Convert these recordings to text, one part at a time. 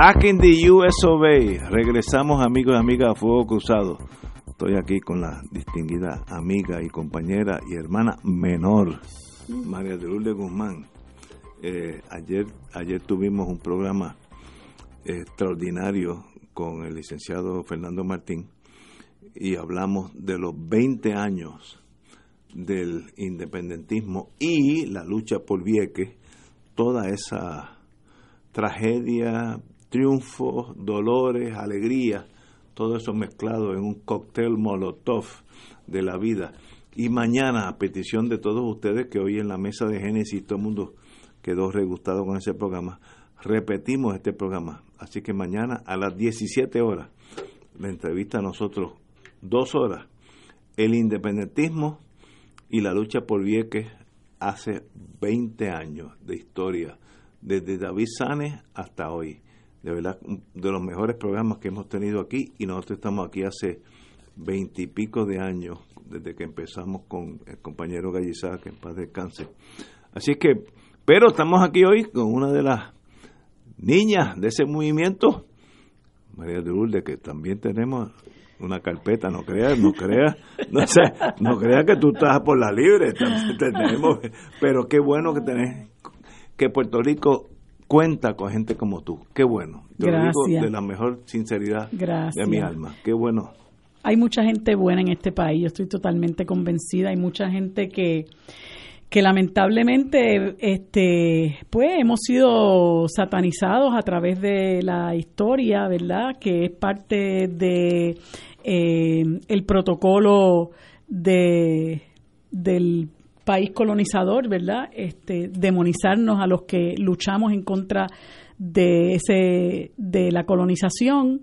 Back in the US of Regresamos amigos y amigas a Fuego Cruzado. Estoy aquí con la distinguida amiga y compañera y hermana menor, María de Lourdes Guzmán. Eh, ayer, ayer tuvimos un programa extraordinario con el licenciado Fernando Martín y hablamos de los 20 años del independentismo y la lucha por Vieques, toda esa tragedia, triunfos, dolores, alegría, todo eso mezclado en un cóctel molotov de la vida. Y mañana, a petición de todos ustedes que hoy en la mesa de Génesis todo el mundo quedó regustado con ese programa, repetimos este programa. Así que mañana a las 17 horas, la entrevista a nosotros, dos horas, el independentismo y la lucha por Vieques hace 20 años de historia, desde David Sanes hasta hoy de verdad, de los mejores programas que hemos tenido aquí y nosotros estamos aquí hace veintipico de años, desde que empezamos con el compañero Gallizá, que en paz descanse. Así que, pero estamos aquí hoy con una de las niñas de ese movimiento, María de Lourdes, que también tenemos una carpeta, no creas, no creas, no sé, no creas que tú estás por la libre, tenemos, pero qué bueno que tenés, que Puerto Rico cuenta con gente como tú. Qué bueno. Te lo digo de la mejor sinceridad de mi alma. Qué bueno. Hay mucha gente buena en este país, yo estoy totalmente convencida. Hay mucha gente que que lamentablemente este pues hemos sido satanizados a través de la historia verdad que es parte de eh, el protocolo de del país colonizador, ¿verdad? Este, demonizarnos a los que luchamos en contra de ese de la colonización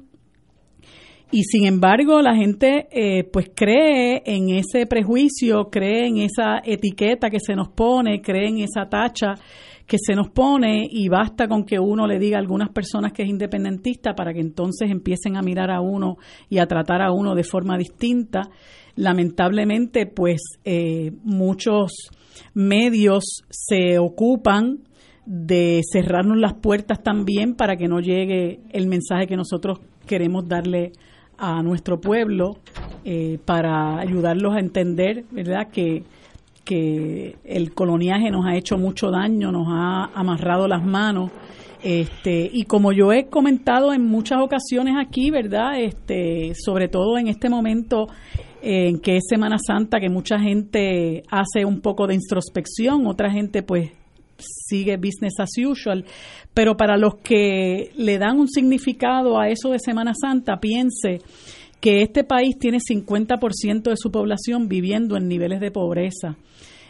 y sin embargo la gente eh, pues cree en ese prejuicio, cree en esa etiqueta que se nos pone, cree en esa tacha que se nos pone y basta con que uno le diga a algunas personas que es independentista para que entonces empiecen a mirar a uno y a tratar a uno de forma distinta lamentablemente pues eh, muchos medios se ocupan de cerrarnos las puertas también para que no llegue el mensaje que nosotros queremos darle a nuestro pueblo eh, para ayudarlos a entender, ¿verdad? Que, que el coloniaje nos ha hecho mucho daño, nos ha amarrado las manos. Este, y como yo he comentado en muchas ocasiones aquí, ¿verdad? Este, sobre todo en este momento en que es Semana Santa, que mucha gente hace un poco de introspección, otra gente pues sigue business as usual, pero para los que le dan un significado a eso de Semana Santa, piense que este país tiene 50% de su población viviendo en niveles de pobreza,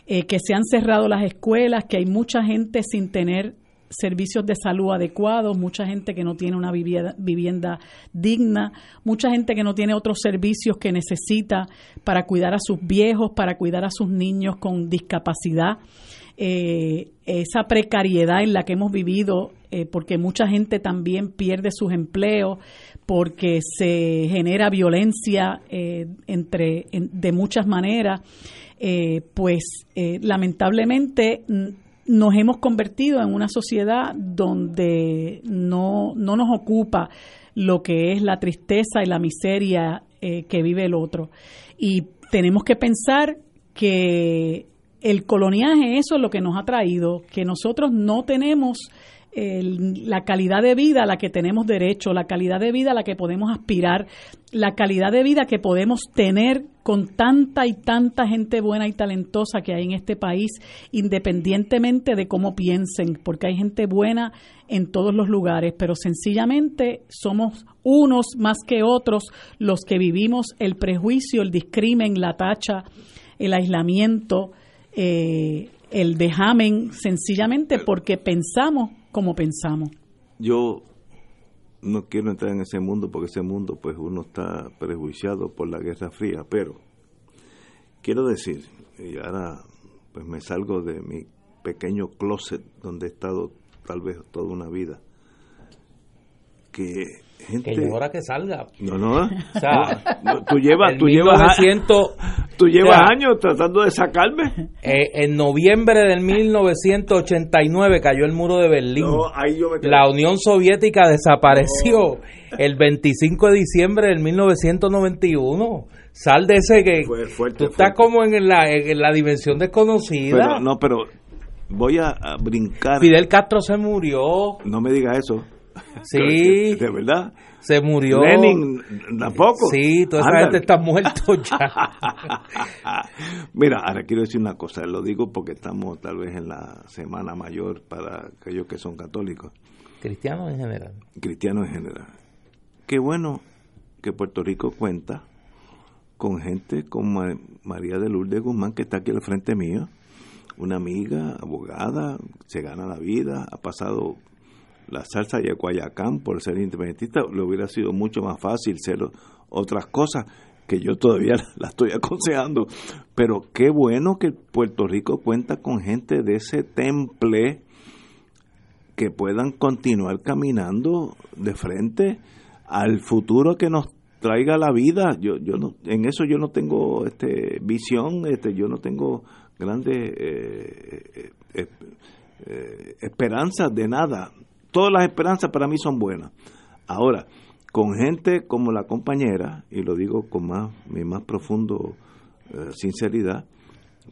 eh, que se han cerrado las escuelas, que hay mucha gente sin tener servicios de salud adecuados, mucha gente que no tiene una vivienda, digna, mucha gente que no tiene otros servicios que necesita para cuidar a sus viejos, para cuidar a sus niños con discapacidad. Eh, esa precariedad en la que hemos vivido, eh, porque mucha gente también pierde sus empleos, porque se genera violencia eh, entre de muchas maneras, pues lamentablemente nos hemos convertido en una sociedad donde no, no nos ocupa lo que es la tristeza y la miseria eh, que vive el otro. Y tenemos que pensar que el coloniaje, eso es lo que nos ha traído, que nosotros no tenemos la calidad de vida a la que tenemos derecho, la calidad de vida a la que podemos aspirar, la calidad de vida que podemos tener con tanta y tanta gente buena y talentosa que hay en este país, independientemente de cómo piensen, porque hay gente buena en todos los lugares, pero sencillamente somos unos más que otros los que vivimos el prejuicio, el discrimen, la tacha, el aislamiento, eh, el dejamen sencillamente porque pensamos como pensamos. Yo no quiero entrar en ese mundo porque ese mundo pues uno está prejuiciado por la Guerra Fría, pero quiero decir, y ahora pues me salgo de mi pequeño closet donde he estado tal vez toda una vida, que gente... Que hora que salga. No, no. O sea, tú llevas, tú llevas, tú llevas años tratando de sacarme. Eh, en noviembre del 1989 cayó el muro de Berlín. La Unión Soviética desapareció el 25 de diciembre del 1991. Sal de ese que tú estás como en la, en la dimensión desconocida. Pero, no, pero voy a, a brincar. Fidel Castro se murió. No me diga eso. Sí. De verdad. Se murió. Lenin tampoco. Sí, toda esa gente está muerto ya. Mira, ahora quiero decir una cosa, lo digo porque estamos tal vez en la semana mayor para aquellos que son católicos. Cristianos en general. Cristianos en general. Qué bueno que Puerto Rico cuenta con gente como María de Lourdes Guzmán, que está aquí al frente mío, una amiga, abogada, se gana la vida, ha pasado la salsa el Guayacán por ser independentista, le hubiera sido mucho más fácil ser otras cosas que yo todavía la estoy aconsejando. Pero qué bueno que Puerto Rico cuenta con gente de ese temple que puedan continuar caminando de frente al futuro que nos traiga la vida. Yo, yo no, en eso yo no tengo este visión, este, yo no tengo grandes eh, eh, eh, esperanzas de nada todas las esperanzas para mí son buenas. Ahora, con gente como la compañera, y lo digo con más, mi más profundo eh, sinceridad,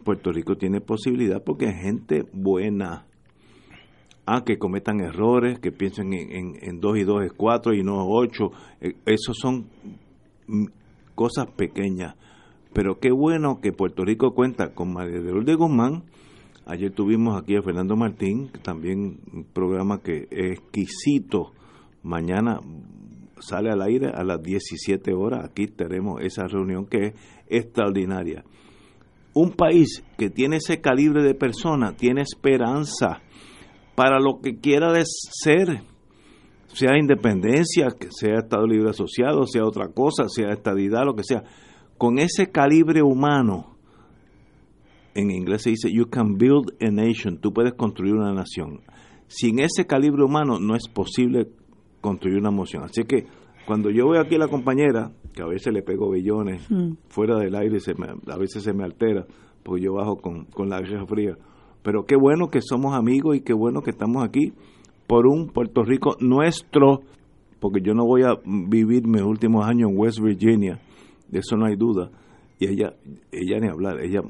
Puerto Rico tiene posibilidad porque es gente buena. Ah, que cometan errores, que piensen en, en, dos y dos es cuatro y no ocho. Eh, esos son mm, cosas pequeñas. Pero qué bueno que Puerto Rico cuenta con María de Guzmán, Ayer tuvimos aquí a Fernando Martín, también un programa que es exquisito. Mañana sale al aire a las 17 horas. Aquí tenemos esa reunión que es extraordinaria. Un país que tiene ese calibre de persona tiene esperanza para lo que quiera ser, sea independencia, sea Estado Libre Asociado, sea otra cosa, sea estadidad, lo que sea. Con ese calibre humano, en inglés se dice, you can build a nation, tú puedes construir una nación. Sin ese calibre humano no es posible construir una nación. Así que cuando yo veo aquí a la compañera, que a veces le pego billones hmm. fuera del aire, se a veces se me altera, porque yo bajo con, con la guerra fría. Pero qué bueno que somos amigos y qué bueno que estamos aquí por un Puerto Rico nuestro, porque yo no voy a vivir mis últimos años en West Virginia, de eso no hay duda. Y ella, ella ni hablar, ella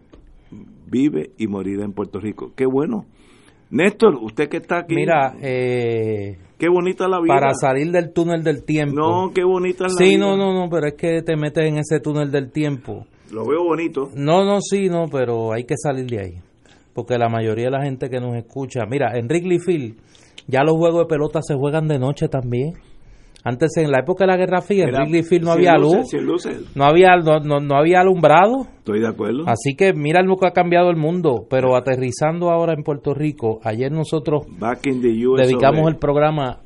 vive y morirá en Puerto Rico. Qué bueno. Néstor, usted que está aquí. Mira, eh, qué bonita la vida. Para salir del túnel del tiempo. No, qué bonita la vida. Sí, no, no, no, pero es que te metes en ese túnel del tiempo. Lo veo bonito. No, no, sí, no, pero hay que salir de ahí. Porque la mayoría de la gente que nos escucha, mira, en Wrigley Field ya los juegos de pelota se juegan de noche también. Antes, en la época de la Guerra Fría, en Wrigley Field no había luz, no había no, no, había alumbrado. Estoy de acuerdo. Así que mira lo que ha cambiado el mundo. Pero aterrizando ahora en Puerto Rico, ayer nosotros dedicamos el programa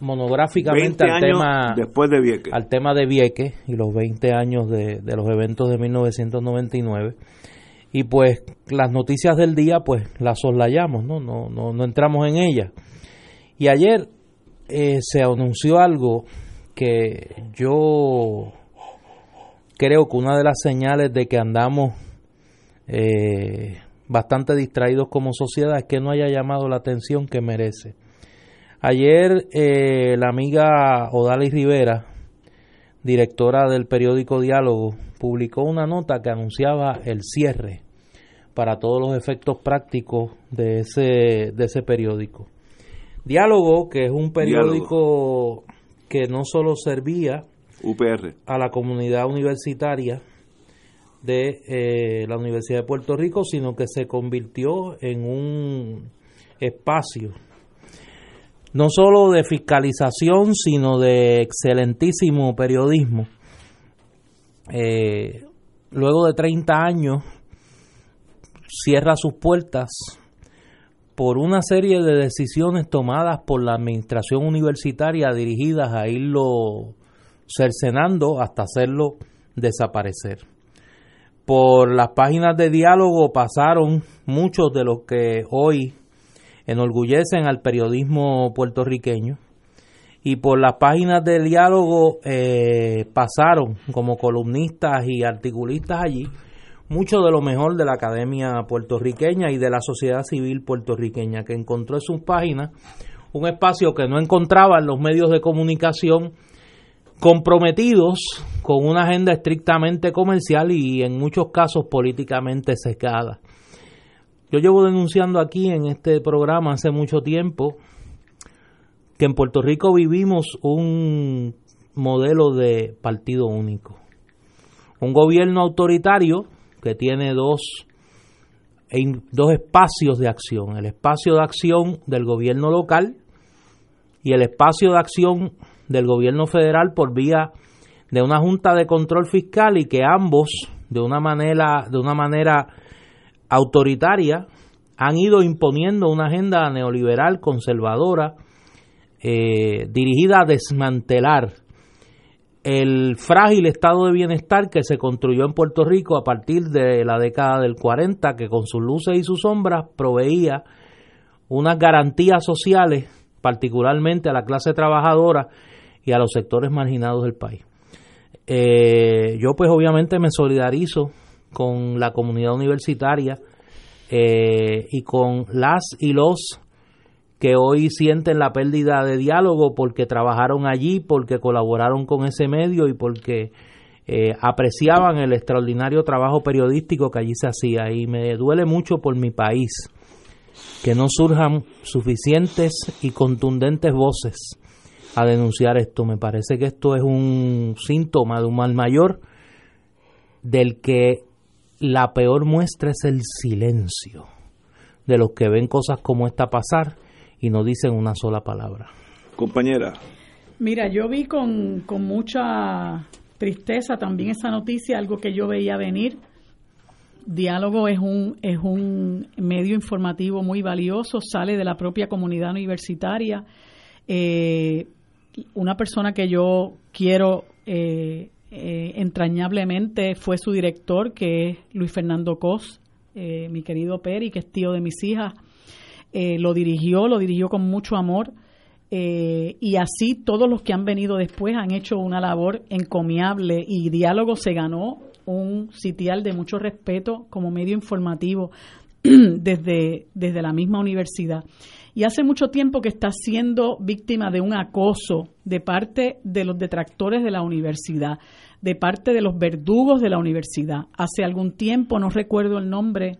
monográficamente al tema después de Vieques. al tema de Vieques y los 20 años de, de los eventos de 1999 y pues las noticias del día pues las soslayamos no no no, no entramos en ellas y ayer eh, se anunció algo que yo creo que una de las señales de que andamos eh, bastante distraídos como sociedad es que no haya llamado la atención que merece. Ayer eh, la amiga Odalis Rivera, directora del periódico Diálogo, publicó una nota que anunciaba el cierre para todos los efectos prácticos de ese, de ese periódico. Diálogo, que es un periódico que no solo servía UPR. a la comunidad universitaria de eh, la Universidad de Puerto Rico, sino que se convirtió en un espacio no solo de fiscalización, sino de excelentísimo periodismo. Eh, luego de 30 años cierra sus puertas por una serie de decisiones tomadas por la administración universitaria dirigidas a irlo cercenando hasta hacerlo desaparecer. Por las páginas de diálogo pasaron muchos de los que hoy enorgullecen al periodismo puertorriqueño y por las páginas de diálogo eh, pasaron como columnistas y articulistas allí mucho de lo mejor de la academia puertorriqueña y de la sociedad civil puertorriqueña, que encontró en sus páginas un espacio que no encontraba en los medios de comunicación comprometidos con una agenda estrictamente comercial y en muchos casos políticamente secada. Yo llevo denunciando aquí en este programa hace mucho tiempo que en Puerto Rico vivimos un modelo de partido único. Un gobierno autoritario que tiene dos, dos espacios de acción. El espacio de acción del gobierno local y el espacio de acción del gobierno federal por vía de una junta de control fiscal y que ambos de una manera de una manera autoritaria han ido imponiendo una agenda neoliberal conservadora eh, dirigida a desmantelar el frágil estado de bienestar que se construyó en Puerto Rico a partir de la década del 40, que con sus luces y sus sombras proveía unas garantías sociales, particularmente a la clase trabajadora y a los sectores marginados del país. Eh, yo pues obviamente me solidarizo con la comunidad universitaria eh, y con las y los que hoy sienten la pérdida de diálogo porque trabajaron allí, porque colaboraron con ese medio y porque eh, apreciaban el extraordinario trabajo periodístico que allí se hacía. Y me duele mucho por mi país que no surjan suficientes y contundentes voces a denunciar esto. Me parece que esto es un síntoma de un mal mayor del que la peor muestra es el silencio de los que ven cosas como esta pasar y no dicen una sola palabra. Compañera. Mira, yo vi con, con mucha tristeza también esa noticia, algo que yo veía venir. Diálogo es un, es un medio informativo muy valioso, sale de la propia comunidad universitaria. Eh, una persona que yo quiero eh, eh, entrañablemente fue su director, que es Luis Fernando Cos, mi querido Peri, que es tío de mis hijas. Lo dirigió, lo dirigió con mucho amor. y así todos los que han venido después han hecho una labor encomiable y Diálogo se ganó un sitial de mucho respeto como medio informativo desde, desde la misma universidad y hace mucho tiempo que está siendo víctima de un acoso de parte de los detractores de la universidad, de parte de los verdugos de la universidad. Hace algún tiempo, no recuerdo el nombre,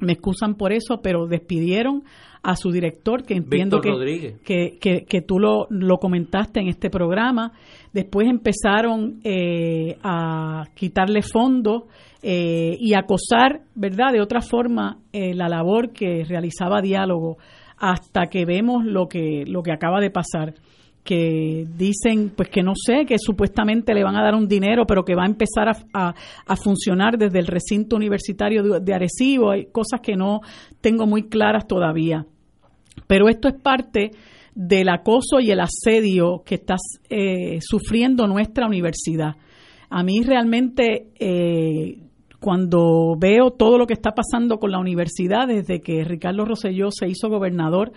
me excusan por eso, pero despidieron a su director, que entiendo que, que, que, tú lo, lo, comentaste en este programa. Después empezaron eh, a quitarle fondos eh, y acosar, ¿verdad?, de otra forma eh, la labor que realizaba Diálogo hasta que vemos lo que, lo que acaba de pasar que dicen pues que no sé, que supuestamente le van a dar un dinero, pero que va a empezar a, a, funcionar desde el recinto universitario de, Arecibo, hay cosas que no tengo muy claras todavía. Pero esto es parte del acoso y el asedio que está eh, sufriendo nuestra universidad. A mí realmente eh, cuando veo todo lo que está pasando con la universidad desde que Ricardo Rosselló se hizo gobernador,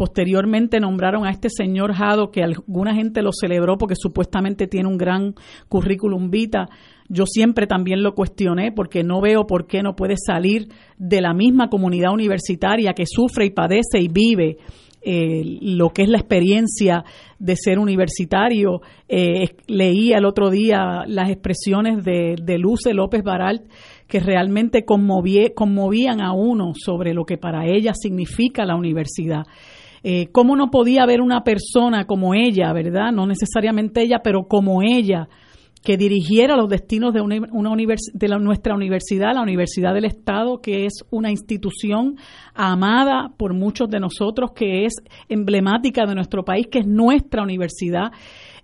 posteriormente nombraron a este señor Jado, que alguna gente lo celebró porque supuestamente tiene un gran currículum vita. Yo siempre también lo cuestioné porque no veo por qué no puede salir de la misma comunidad universitaria que sufre y padece y vive eh, lo que es la experiencia de ser universitario. Eh, leí el otro día las expresiones de, de Luce López Baralt que realmente conmovían a uno sobre lo que para ella significa la universidad. Eh, ¿Cómo no podía haber una persona como ella, verdad? No necesariamente ella, pero como ella, que dirigiera los destinos de, una, de nuestra universidad, la Universidad del Estado, que es una institución amada por muchos de nosotros, que es emblemática de nuestro país, que es nuestra universidad.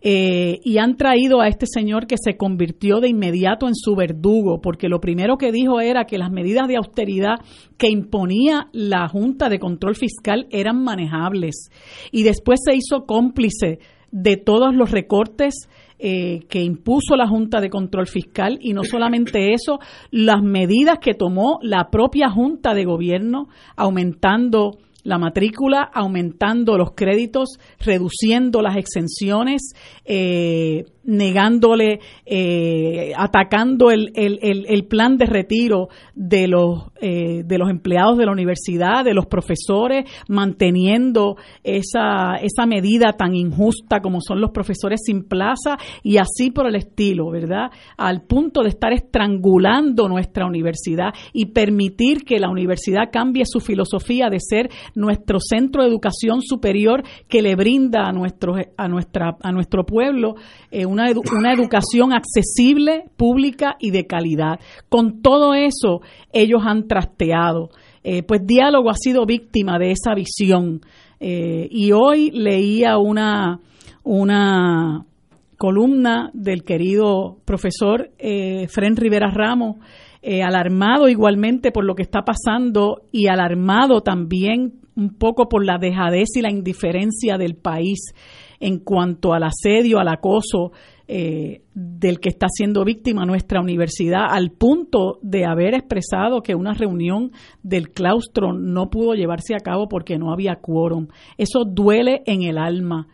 Eh, y han traído a este señor que se convirtió de inmediato en su verdugo, porque lo primero que dijo era que las medidas de austeridad que imponía la Junta de Control Fiscal eran manejables. Y después se hizo cómplice de todos los recortes eh, que impuso la Junta de Control Fiscal y no solamente eso, las medidas que tomó la propia Junta de Gobierno, aumentando la matrícula, aumentando los créditos, reduciendo las exenciones, eh, negándole, eh, atacando el, el, el, plan de retiro de los, eh, de los empleados de la universidad, de los profesores, manteniendo esa, esa medida tan injusta como son los profesores sin plaza y así por el estilo, ¿verdad? Al punto de estar estrangulando nuestra universidad y permitir que la universidad cambie su filosofía de ser nuestro centro de educación superior que le brinda a nuestro, a nuestra, a nuestro pueblo eh, una, una educación accesible, pública y de calidad. Con todo eso, ellos han trasteado. Eh, pues Diálogo ha sido víctima de esa visión. Eh, y hoy leía una, una columna del querido profesor eh, Fren Rivera Ramos, alarmado igualmente por lo que está pasando y alarmado también un poco por la dejadez y la indiferencia del país en cuanto al asedio, al acoso eh, del que está siendo víctima nuestra universidad, al punto de haber expresado que una reunión del claustro no pudo llevarse a cabo porque no había quórum. Eso duele en el alma.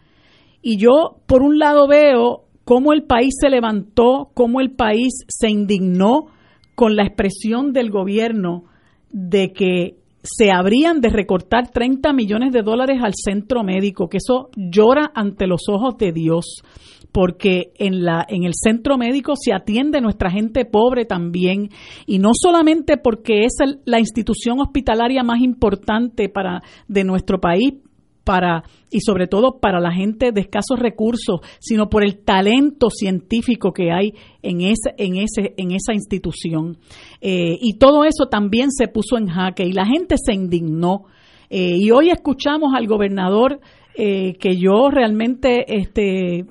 Y yo, por un lado, veo cómo el país se levantó, cómo el país se indignó con la expresión del gobierno de que se habrían de recortar 30 millones de dólares al centro médico, que eso llora ante los ojos de Dios, porque en, la, en el centro médico se atiende nuestra gente pobre también, y no solamente porque es la institución hospitalaria más importante para, de nuestro país, para y sobre todo para la gente de escasos recursos, sino por el talento científico que hay en ese, en ese, en esa institución. Eh, y todo eso también se puso en jaque y la gente se indignó. Eh, y hoy escuchamos al gobernador eh, que yo realmente, este,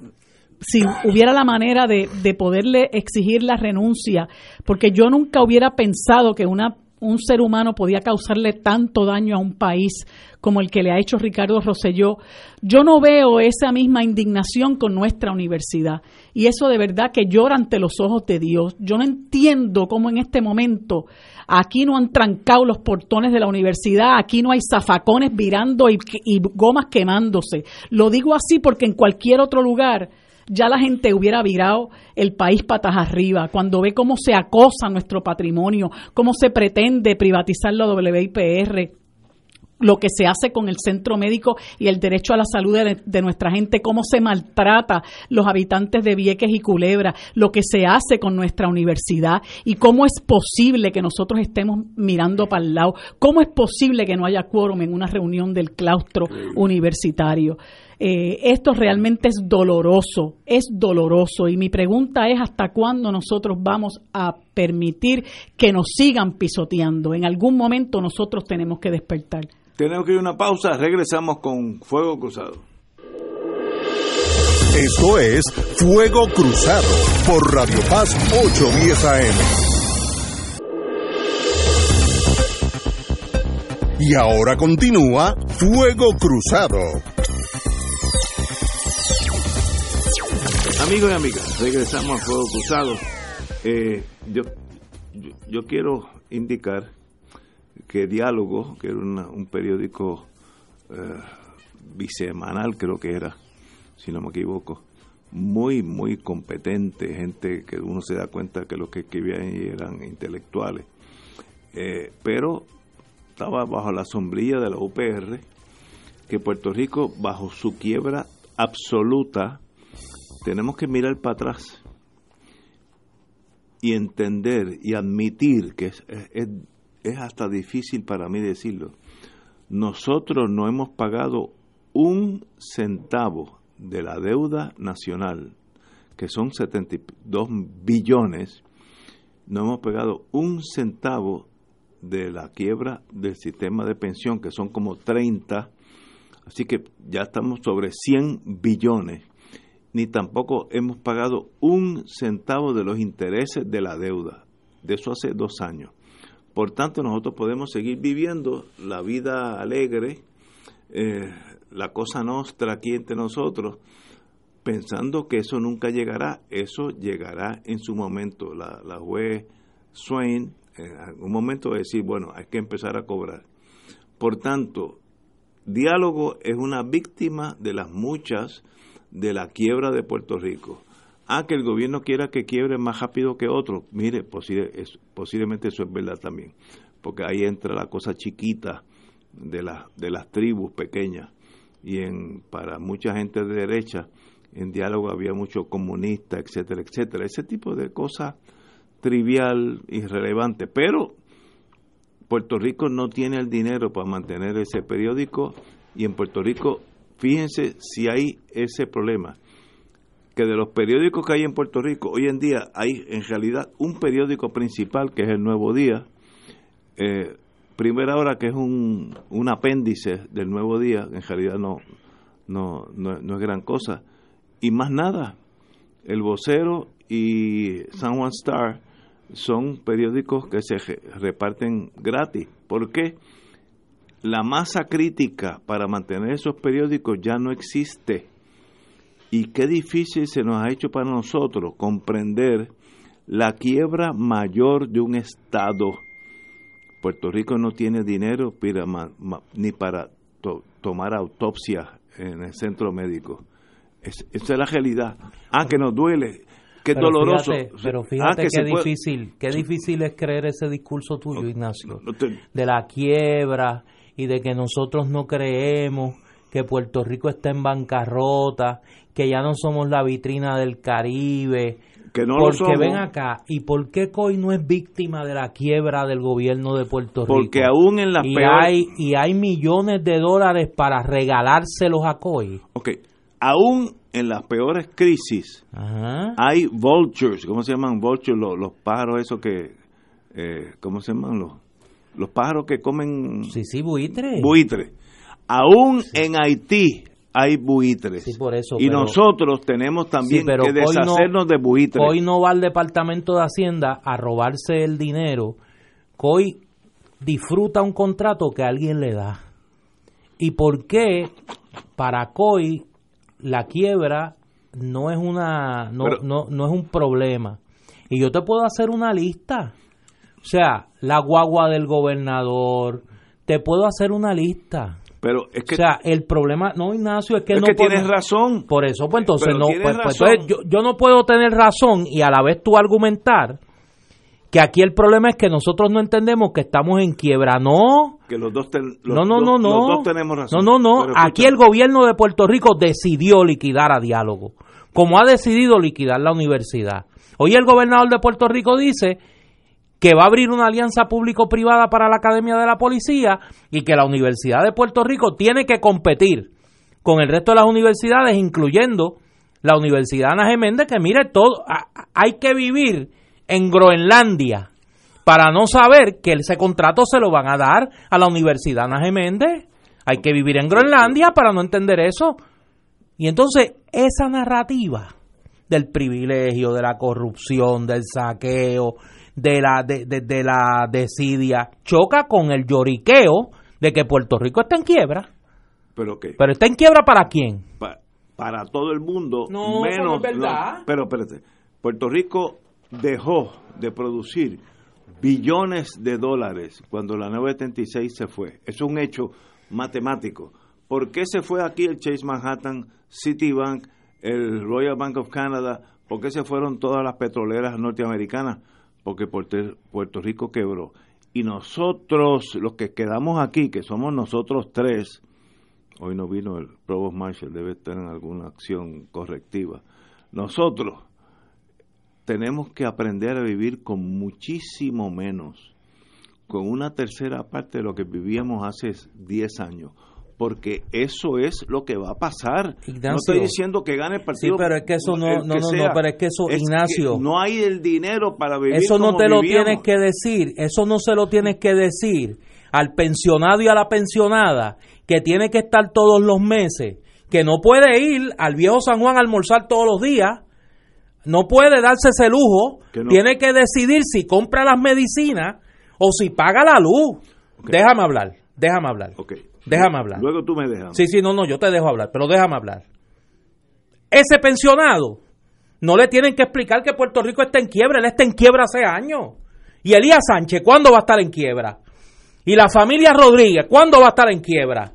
si hubiera la manera de, de poderle exigir la renuncia, porque yo nunca hubiera pensado que una un ser humano podía causarle tanto daño a un país como el que le ha hecho Ricardo Rosselló, yo no veo esa misma indignación con nuestra universidad. Y eso de verdad que llora ante los ojos de Dios. Yo no entiendo cómo en este momento aquí no han trancado los portones de la universidad, aquí no hay zafacones virando y, y gomas quemándose. Lo digo así porque en cualquier otro lugar ya la gente hubiera virado el país patas arriba cuando ve cómo se acosa nuestro patrimonio, cómo se pretende privatizar la WIPR lo que se hace con el centro médico y el derecho a la salud de, nuestra gente, cómo se maltrata los habitantes de Vieques y Culebra, lo que se hace con nuestra universidad y cómo es posible que nosotros estemos mirando para el lado, cómo es posible que no haya quórum en una reunión del claustro universitario. Eh, esto realmente es doloroso, es doloroso. Y mi pregunta es hasta cuándo nosotros vamos a permitir que nos sigan pisoteando. En algún momento nosotros tenemos que despertar. Tenemos que ir a una pausa, regresamos con Fuego Cruzado. Esto es Fuego Cruzado por Radio Paz 810 AM. Y ahora continúa Fuego Cruzado. Amigos y amigas, regresamos a Fuego Cruzado. Eh, yo, yo, quiero indicar que Diálogo, que era un periódico eh, bisemanal, creo que era, si no me equivoco, muy, muy competente, gente que uno se da cuenta que los que escribían eran intelectuales, eh, pero estaba bajo la sombrilla de la UPR, que Puerto Rico, bajo su quiebra absoluta, tenemos que mirar para atrás y entender y admitir que es, hasta difícil para mí decirlo. Nosotros no hemos pagado un centavo de la deuda nacional que son 72 billones, no hemos pagado un centavo de la quiebra del sistema de pensión, que son como 30, así que ya estamos sobre 100 billones, ni tampoco hemos pagado un centavo de los intereses de la deuda, de eso hace dos años. Por tanto, nosotros podemos seguir viviendo la vida alegre, eh, la cosa nuestra aquí entre nosotros, pensando que eso nunca llegará, eso llegará en su momento. La, la juez Swain en algún momento va a decir, bueno, hay que empezar a cobrar. Por tanto, diálogo es una víctima de las muchas de la quiebra de Puerto Rico. Ah, que el gobierno quiera que quiebre más rápido que otro. Mire, posiblemente eso es verdad también, porque ahí entra la cosa chiquita de, la, de las tribus pequeñas. Y en, para mucha gente de derecha, en diálogo había mucho comunista, etcétera, etcétera. Ese tipo de cosas trivial, irrelevante. Pero Puerto Rico no tiene el dinero para mantener ese periódico y en Puerto Rico, fíjense si hay ese problema que de los periódicos que hay en Puerto Rico, hoy en día hay en realidad un periódico principal que es el Nuevo Día, eh, Primera Hora que es un, un apéndice del Nuevo Día, en realidad no, no, no, no es gran cosa, y más nada, el vocero y San Juan Star son periódicos que se reparten gratis. ¿Por qué? La masa crítica para mantener esos periódicos ya no existe. Y qué difícil se nos ha hecho para nosotros comprender la quiebra mayor de un Estado. Puerto Rico no tiene dinero ni para tomar autopsia en el centro médico. esa es la realidad. Ah, que nos duele. Qué doloroso. pero fíjate ah, qué difícil, qué difícil es creer ese discurso tuyo, Ignacio, de la quiebra y de que nosotros no creemos que Puerto Rico está en bancarrota, que ya no somos la vitrina del Caribe. Que no porque ven acá, ¿y por qué COI no es víctima de la quiebra del gobierno de Puerto Rico? Porque aún en la y hay Y hay millones de dólares para regalárselos a COI. Ok, aún en las peores crisis hay vultures, ¿cómo se llaman vultures? Los, pájaros esos que, eh, ¿cómo se llaman? Los, los pájaros que comen... Sí, sí, buitres. Buitres. Aún en Haití hay buitres. Sí, por eso, y nosotros tenemos también que deshacernos de buitres. Hoy no va al Departamento de Hacienda a robarse el dinero. COI disfruta un contrato que alguien le da. ¿Y por qué para COI la quiebra no es una no, no, no es un problema. Y yo te puedo hacer una lista. O sea, la guagua del gobernador, te puedo hacer una lista. Pero es que o sea, el problema no Ignacio es que es no que tienes razón. Por eso pues entonces no pues, pues yo, yo no puedo tener razón y a la vez tú argumentar que aquí el problema es que nosotros no entendemos que estamos en quiebra. No. Que los dos, no, no, no, no. Los dos tenemos razón. No, no, no. Aquí el gobierno de Puerto Rico decidió liquidar a diálogo, como ha decidido liquidar la universidad. Hoy el gobernador de Puerto Rico dice que va a abrir una alianza público-privada para la Academia de la Policía y que la Universidad de Puerto Rico tiene que competir con el resto de las universidades, incluyendo la Universidad Ana Geméndez, que mire todo, hay que vivir en Groenlandia para no saber que ese contrato se lo van a dar a la Universidad Ana Geméndez. Hay que vivir en Groenlandia para no entender eso. Y entonces esa narrativa del privilegio, de la corrupción, del saqueo, de la, de, la desidia, choca con el lloriqueo de que Puerto Rico está en quiebra. ¿Pero qué? ¿Pero está en quiebra para quién? para todo el mundo. No, menos, no es verdad. pero espérate, Puerto Rico dejó de producir billones de dólares cuando la 976 se fue. Es un hecho matemático. ¿Por qué se fue aquí el Chase Manhattan, Citibank, el Royal Bank of Canada? ¿Por qué se fueron todas las petroleras norteamericanas? Porque Puerto Rico quebró. Y nosotros, los que quedamos aquí, que somos nosotros tres, hoy no vino el Provost Marshall, debe tener alguna acción correctiva. Nosotros tenemos que aprender a vivir con muchísimo menos, con una tercera parte de lo que vivíamos hace 10 años. Porque eso es lo que va a pasar. Ignacio. no estoy diciendo que gane el partido. Sí, pero es que eso no, no, no, sea. no, pero es que eso, Es que Ignacio. no hay el dinero para vivir. Eso no como te lo vivíamos. tienes que decir, eso no se lo tienes que decir al pensionado y a la pensionada que tiene que estar todos los meses, que no puede ir al viejo San Juan a almorzar todos los días, no puede darse ese lujo, Que no. tiene que decidir si compra las medicinas o si paga la luz. Déjame hablar, déjame hablar. Ok. Déjame hablar. Luego tú me dejas. Sí, sí, no, no, yo te dejo hablar, pero déjame hablar. Ese pensionado no le tienen que explicar que Puerto Rico está en quiebra, él está en quiebra hace años. Y Elías Sánchez, ¿cuándo va a estar en quiebra? Y la familia Rodríguez, ¿cuándo va a estar en quiebra?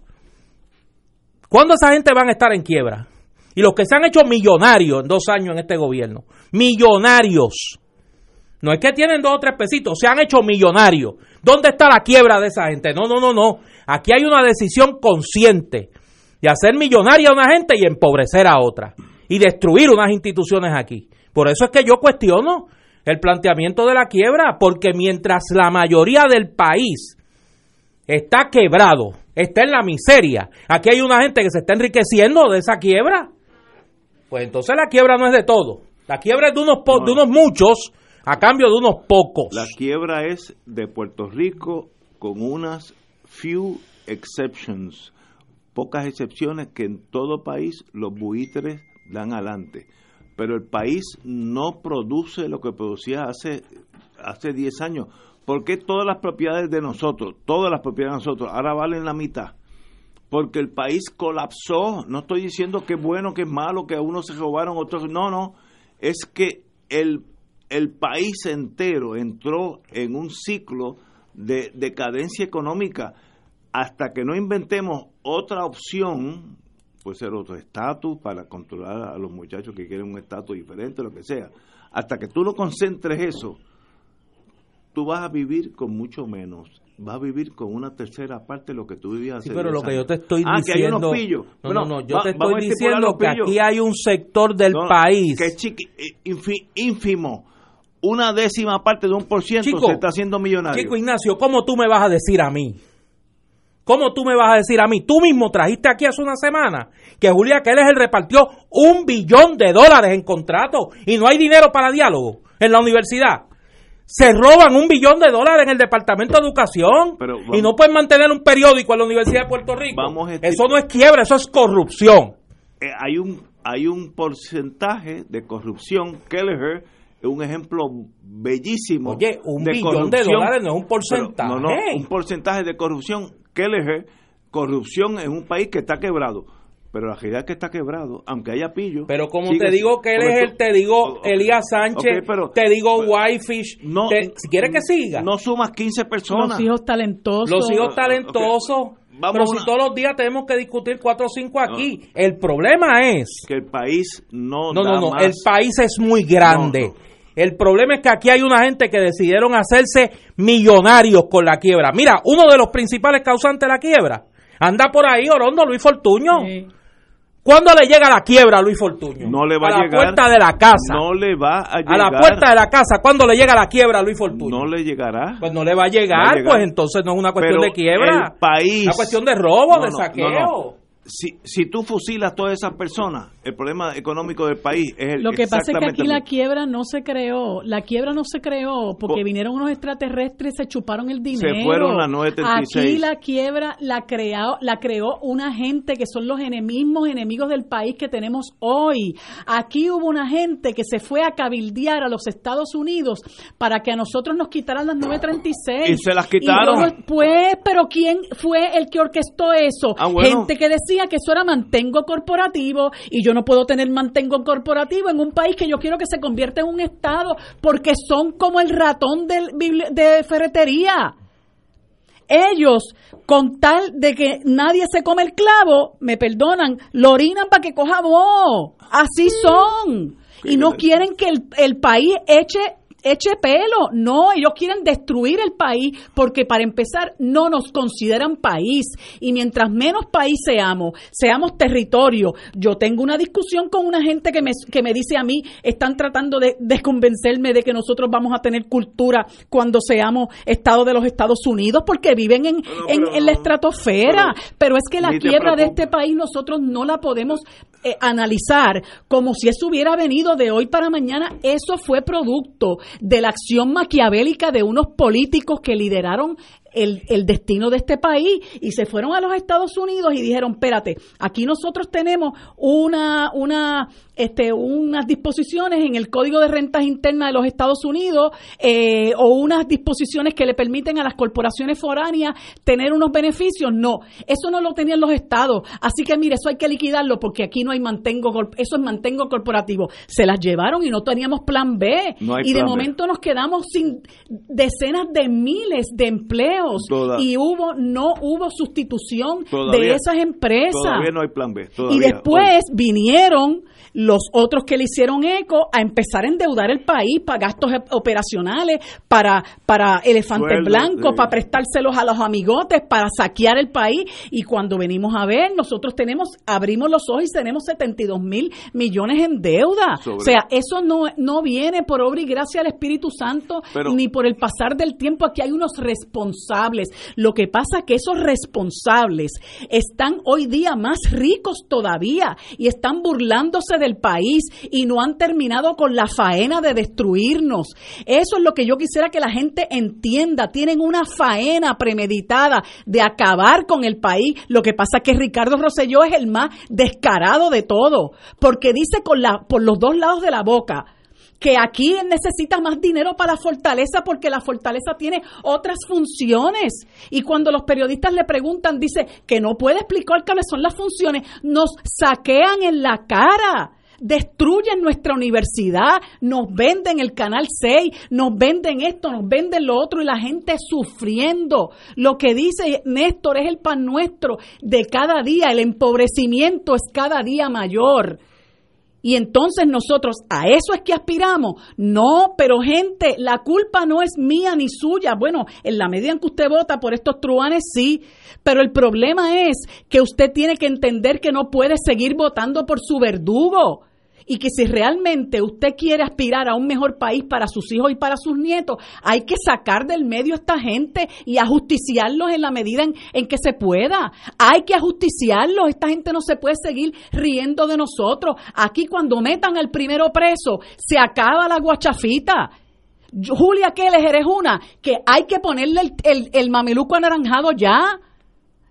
¿Cuándo esa gente van a estar en quiebra? Y los que se han hecho millonarios en dos años en este gobierno, millonarios. No es que tienen dos o tres pesitos, se han hecho millonarios. ¿Dónde está la quiebra de esa gente? No, no, no, no. Aquí hay una decisión consciente de hacer millonaria a una gente y empobrecer a otra. Y destruir unas instituciones aquí. Por eso es que yo cuestiono el planteamiento de la quiebra, porque mientras la mayoría del país está quebrado, está en la miseria, aquí hay una gente que se está enriqueciendo de esa quiebra. Pues entonces la quiebra no es de todo. La quiebra es de unos, po- No. de unos muchos a cambio de unos pocos. La quiebra es de Puerto Rico con unas few exceptions, pocas excepciones que en todo país los buitres dan adelante. Pero el país no produce lo que producía hace hace 10 años. ¿Por qué todas las propiedades de nosotros, todas las propiedades de nosotros, ahora valen la mitad? Porque el país colapsó. No estoy diciendo que es bueno, que es malo, que a unos se robaron, otros no, no. Es que el, el país entero entró en un ciclo de decadencia económica. Hasta que no inventemos otra opción, puede ser otro estatus para controlar a los muchachos que quieren un estatus diferente, lo que sea. Hasta que tú no concentres eso, tú vas a vivir con mucho menos. Vas a vivir con una tercera parte de lo que tú vivías hace Sí, pero 10 lo que yo te estoy Ah, que hay diciendo. unos pillos. No, Bueno, no, no, yo va- te estoy diciendo que aquí hay un sector del No, país. que es chiqui- eh, ínfimo. Una décima parte de un por ciento Chico, se está haciendo millonario. Chico Ignacio, ¿cómo tú me vas a decir a mí? ¿Cómo tú me vas a decir a mí? Tú mismo trajiste aquí hace una semana que Julia Keller repartió un billón de dólares en contratos y no hay dinero para diálogo en la universidad. Se roban un billón de dólares en el Departamento de Educación Pero vamos- y no pueden mantener un periódico en la Universidad de Puerto Rico. Vamos eso no es quiebra, eso es corrupción. Eh, hay un hay un porcentaje de corrupción. Kelleher un ejemplo bellísimo. Oye, un de billón de corrupción. dólares no es un Pero, porcentaje. no, no, un porcentaje de corrupción. Kelleher, corrupción en un país que está quebrado. Pero la realidad es que está quebrado, aunque haya pillo. Pero como sigue- te digo que él es el, te digo Elías Sánchez, pero- te digo pero- Whitefish, no, te- si quieres que siga. No sumas 15 personas. Los hijos talentosos. Los hijos ok. talentosos, Vamos pero si una- todos los días tenemos que discutir cuatro o cinco aquí. El problema es, que el país no no, da no, no, más. el país es muy grande. No, no. El problema es que aquí hay una gente que decidieron hacerse millonarios con la quiebra. Mira, uno de los principales causantes de la quiebra, anda por ahí Orondo Luis Fortuño. Sí. ¿Cuándo le llega la quiebra a Luis Fortuño? No le va a, la llegar. puerta de la casa. No le va a a llegar. la puerta de la casa, ¿cuándo le llega la quiebra a Luis Fortuño? No le llegará. Pues no le va a llegar, Va a llegar. pues entonces no es una cuestión Pero de quiebra. el país- Es una cuestión de robo, No, de no, saqueo. no. Si, si tú fusilas todas esas personas, el problema económico del país es el Lo que pasa es que aquí la quiebra no se creó, la quiebra no se creó porque Po- vinieron unos extraterrestres se chuparon el dinero. fueron las 936. Aquí la quiebra la creó, la creó una gente que son los enemigos enemigos del país que tenemos hoy. Aquí hubo una gente que se fue a cabildear a los Estados Unidos para que a nosotros nos quitaran las 936. Y se las quitaron. no- pues, pero ¿quién fue el que orquestó eso? Ah, bueno. Gente que decía que eso era mantengo corporativo y yo no puedo tener mantengo corporativo en un país que yo quiero que se convierta en un estado porque son como el ratón del de ferretería. Ellos, con tal de que nadie se come el clavo, me perdonan, lo orinan para que coja voz. Así son. Y no quieren que el, el país eche eche pelo. No, ellos quieren destruir el país porque para empezar no nos consideran país. Y mientras menos país seamos, seamos territorio. Yo tengo una discusión con una gente que me, que me dice a mí, están tratando de, de convencerme de que nosotros vamos a tener cultura cuando seamos Estado de los Estados Unidos porque viven en, en, la estratosfera. Pero, es que la quiebra de este país nosotros no la podemos eh, analizar como si eso hubiera venido de hoy para mañana. Eso fue producto de la acción maquiavélica de unos políticos que lideraron el, el, destino de este país y se fueron a los Estados Unidos y dijeron, espérate, aquí nosotros tenemos una, una este, unas disposiciones en el Código de Rentas Internas de los Estados Unidos eh, o unas disposiciones que le permiten a las corporaciones foráneas tener unos beneficios. No, eso no lo tenían los estados. Así que mire, eso hay que liquidarlo porque aquí no hay mantengo, eso es mantengo corporativo. Se las llevaron y no teníamos plan B. y de momento nos quedamos sin decenas de miles de empleos y hubo no hubo sustitución de esas empresas. Todavía no hay plan B. y después vinieron los otros que le hicieron eco a empezar a endeudar el país para gastos operacionales, para, para elefantes blancos, para prestárselos a los amigotes, para saquear el país. Y cuando venimos a ver, nosotros tenemos, abrimos los ojos y tenemos 72 mil millones en deuda. O sea, eso no, no viene por obra y gracia del Espíritu Santo, ni por el pasar del tiempo. Aquí hay unos responsables. Lo que pasa es que esos responsables están hoy día más ricos todavía y están burlándose de el país y no han terminado con la faena de destruirnos. Eso es lo que yo quisiera que la gente entienda. Tienen una faena premeditada de acabar con el país. Lo que pasa es que Ricardo Rosselló es el más descarado de todo, porque dice por los dos lados de la boca que aquí necesita más dinero para la fortaleza porque la fortaleza tiene otras funciones. Y cuando los periodistas le preguntan, dice que no puede explicar cuáles son las funciones, nos saquean en la cara destruyen nuestra universidad, nos venden el Canal 6, nos venden esto, nos venden lo otro y la gente sufriendo. Lo que dice Néstor es el pan nuestro de cada día, el empobrecimiento es cada día mayor. Y entonces nosotros a eso es que aspiramos. No, pero gente, la culpa no es mía ni suya. Bueno, en la medida en que usted vota por estos truanes, sí. Pero el problema es que usted tiene que entender que no puede seguir votando por su verdugo y que si realmente usted quiere aspirar a un mejor país para sus hijos y para sus nietos, hay que sacar del medio a esta gente y ajusticiarlos en la medida en, que se pueda. Hay que ajusticiarlos. Esta gente no se puede seguir riendo de nosotros. Aquí cuando metan al primero preso, se acaba la guachafita. Julia Keller eres una que hay que ponerle el, el, el mameluco anaranjado ya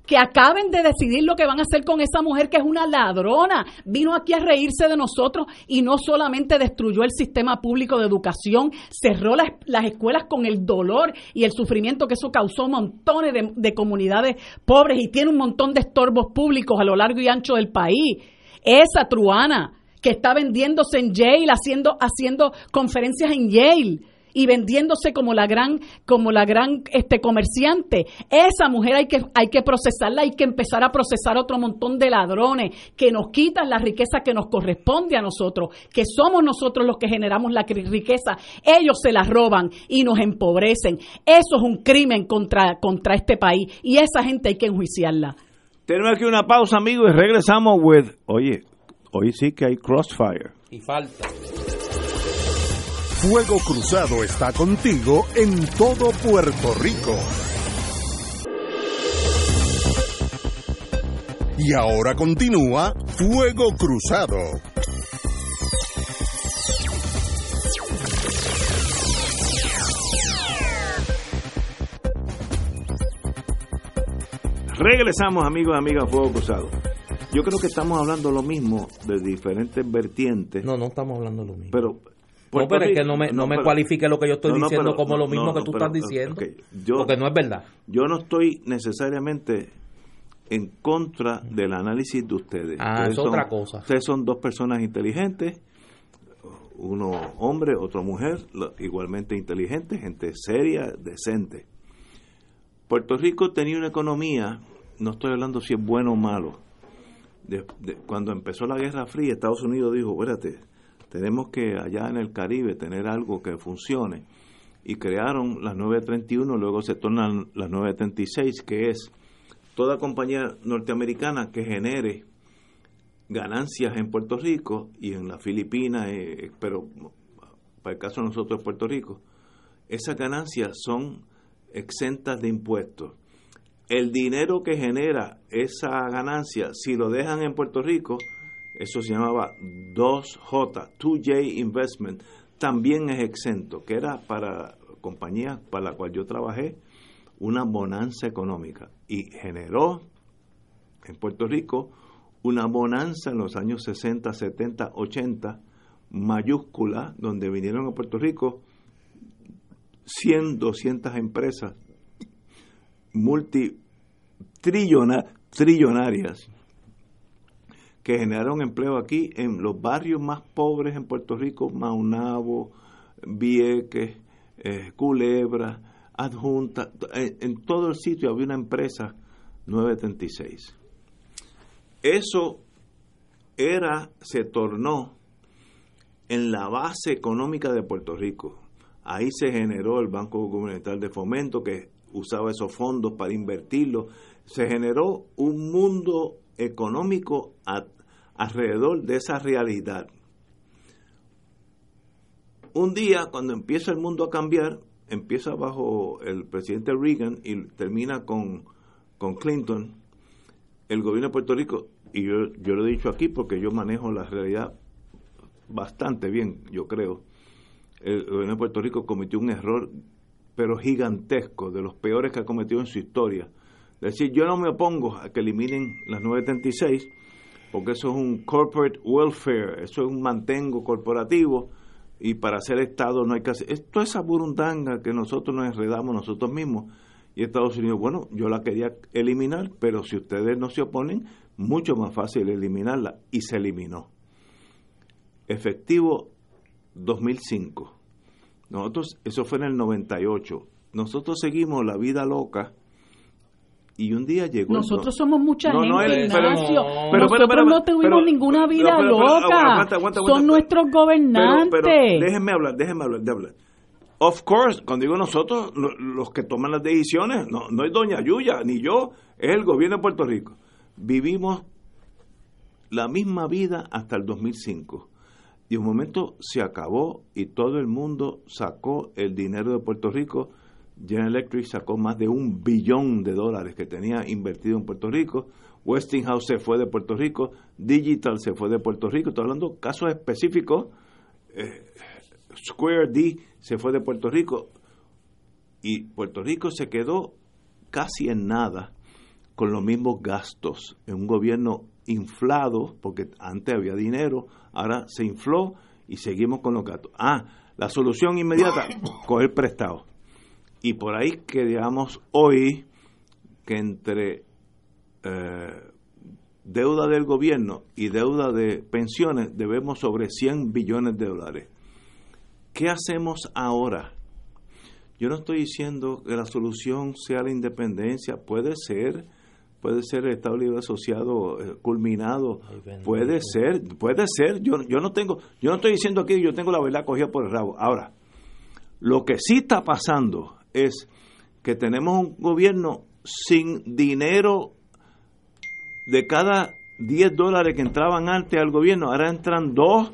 que acaben de decidir lo que van a hacer con esa mujer que es una ladrona. Vino aquí a reírse de nosotros y no solamente destruyó el sistema público de educación, cerró las, escuelas con el dolor y el sufrimiento que eso causó montones de, de comunidades pobres y tiene un montón de estorbos públicos a lo largo y ancho del país. Esa truana que está vendiéndose en Yale, haciendo, haciendo conferencias en Yale y vendiéndose como la gran, como la gran este, comerciante. Esa mujer hay que, hay que procesarla, hay que empezar a procesar otro montón de ladrones que nos quitan la riqueza que nos corresponde a nosotros, que somos nosotros los que generamos la riqueza. Ellos se la roban y nos empobrecen. Eso es un crimen contra, contra este país y esa gente hay que enjuiciarla. Tenemos aquí una pausa, amigos, y regresamos with, oye, hoy sí que hay crossfire. Y falta. Fuego Cruzado está contigo en todo Puerto Rico. Y ahora continúa Fuego Cruzado. Regresamos amigos y amigas Fuego Cruzado. Yo creo que estamos hablando lo mismo de diferentes vertientes. No, no estamos hablando lo mismo. Pero no, pero es que no me, no, me cualifique lo que yo estoy diciendo como lo mismo que tú estás diciendo. porque no es verdad. Yo no estoy necesariamente en contra del análisis de ustedes. Ah, es otra cosa. Ustedes son dos personas inteligentes, uno hombre, otro mujer, igualmente inteligente, gente seria, decente. Puerto Rico tenía una economía, no estoy hablando si es bueno o malo. cuando empezó la Guerra Fría, Estados Unidos dijo, espérate, tenemos que allá en el Caribe tener algo que funcione. Y crearon las 931, luego se tornan las 936, que es toda compañía norteamericana que genere ganancias en Puerto Rico y en las Filipinas, eh, pero para el caso de nosotros Puerto Rico, esas ganancias son exentas de impuestos. El dinero que genera esa ganancia, si lo dejan en Puerto Rico, eso se llamaba 2J, 2J Investment, también es exento, que era para compañías para la cual yo trabajé una bonanza económica. Y generó en Puerto Rico una bonanza en los años 60, 70, 80 mayúscula, donde vinieron a Puerto Rico 100, 200 empresas multitrillonarias que generaron empleo aquí en los barrios más pobres en Puerto Rico, Maunabo, Vieques, eh, Culebra, Adjunta, en, en, todo el sitio había una empresa 936. Eso era, se tornó en la base económica de Puerto Rico. Ahí se generó el Banco Comunitario de Fomento que usaba esos fondos para invertirlos. Se generó un mundo económico alrededor de esa realidad. Un día, cuando empieza el mundo a cambiar, empieza bajo el presidente Reagan y termina con, con Clinton, el gobierno de Puerto Rico, y yo, yo lo he dicho aquí porque yo manejo la realidad bastante bien, yo creo, el gobierno de Puerto Rico cometió un error, pero gigantesco, de los peores que ha cometido en su historia. Es decir, yo no me opongo a que eliminen las 936, porque eso es un corporate welfare, eso es un mantengo corporativo, y para ser Estado no hay que hacer. Esto es esa burundanga que nosotros nos enredamos nosotros mismos. Y Estados Unidos, bueno, yo la quería eliminar, pero si ustedes no se oponen, mucho más fácil eliminarla. Y se eliminó efectivo 2005. Nosotros, eso fue en el 98. Nosotros seguimos la vida loca y un día llegó. Nosotros somos mucha gente, Ignacio. Nosotros no tuvimos ninguna vida loca. Son nuestros gobernantes. déjenme hablar, déjenme hablar, de hablar. Of course, cuando digo nosotros, los que toman las decisiones, no, no es Doña Yuya ni yo, es el gobierno de Puerto Rico. Vivimos la misma vida hasta el 2005 y un momento se acabó y todo el mundo sacó el dinero de Puerto Rico. General Electric sacó más de un billón de dólares que tenía invertido en Puerto Rico. Westinghouse se fue de Puerto Rico. Digital se fue de Puerto Rico. Estoy hablando de casos específicos. Eh, Square D se fue de Puerto Rico. Y Puerto Rico se quedó casi en nada con los mismos gastos en un gobierno inflado, porque antes había dinero, ahora se infló y seguimos con los gastos. Ah, la solución inmediata, coger prestado. Y por ahí quedamos hoy que entre eh, deuda del gobierno y deuda de pensiones debemos sobre 100 billones de dólares. ¿Qué hacemos ahora? Yo no estoy diciendo que la solución sea la independencia, puede ser puede ser el Estado Libre Asociado eh, culminado, puede ser, puede ser, yo, yo no tengo, yo no estoy diciendo aquí yo tengo la verdad cogida por el rabo. Ahora, lo que sí está pasando es que tenemos un gobierno sin dinero de cada 10 dólares que entraban antes al gobierno, ahora entran dos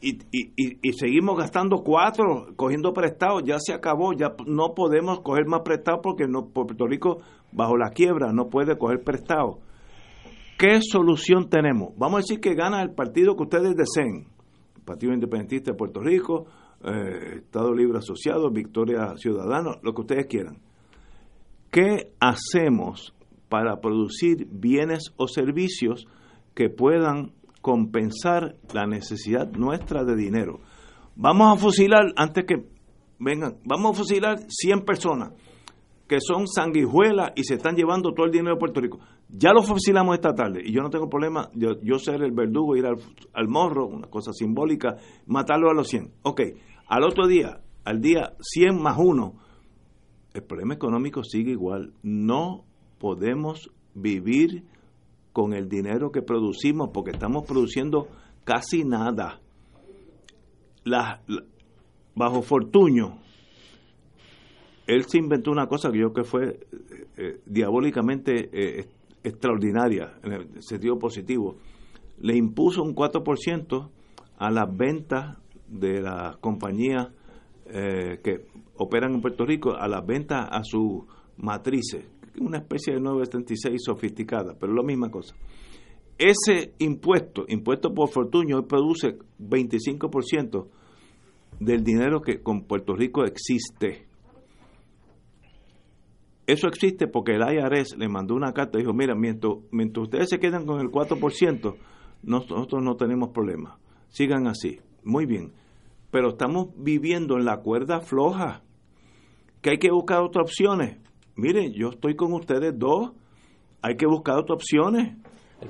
y, y, y, seguimos gastando cuatro, cogiendo prestados, ya se acabó, ya no podemos coger más prestados porque no, Puerto Rico bajo la quiebra no puede coger prestado. ¿Qué solución tenemos? Vamos a decir que gana el partido que ustedes deseen, el Partido Independentista de Puerto Rico, eh, Estado Libre Asociado, Victoria Ciudadano, lo que ustedes quieran. ¿Qué hacemos para producir bienes o servicios que puedan compensar la necesidad nuestra de dinero. Vamos a fusilar, antes que vengan, vamos a fusilar 100 personas que son sanguijuelas y se están llevando todo el dinero de Puerto Rico. Ya lo fusilamos esta tarde y yo no tengo problema, yo, yo ser el verdugo, ir al, morro, una cosa simbólica, matarlo a los 100. Ok, al otro día, al día 100 más 1, el problema económico sigue igual. No podemos vivir con el dinero que producimos, porque estamos produciendo casi nada. bajo Fortuño, él se inventó una cosa que yo creo que fue eh, eh, diabólicamente eh, extraordinaria, en el sentido positivo. Le impuso un 4% a las ventas de las compañías que operan en Puerto Rico, a las ventas a sus matrices, una especie de 976 sofisticada, pero es la misma cosa. Ese impuesto, impuesto por Fortuño, produce 25% del dinero que con Puerto Rico existe. Eso existe porque el IRS le mandó una carta y dijo, mira, mientras, mientras ustedes se quedan con el 4%, nosotros no tenemos problema. Sigan así. Muy bien. Pero estamos viviendo en la cuerda floja, que hay que buscar otras opciones. Miren, yo estoy con ustedes dos, hay que buscar otras opciones.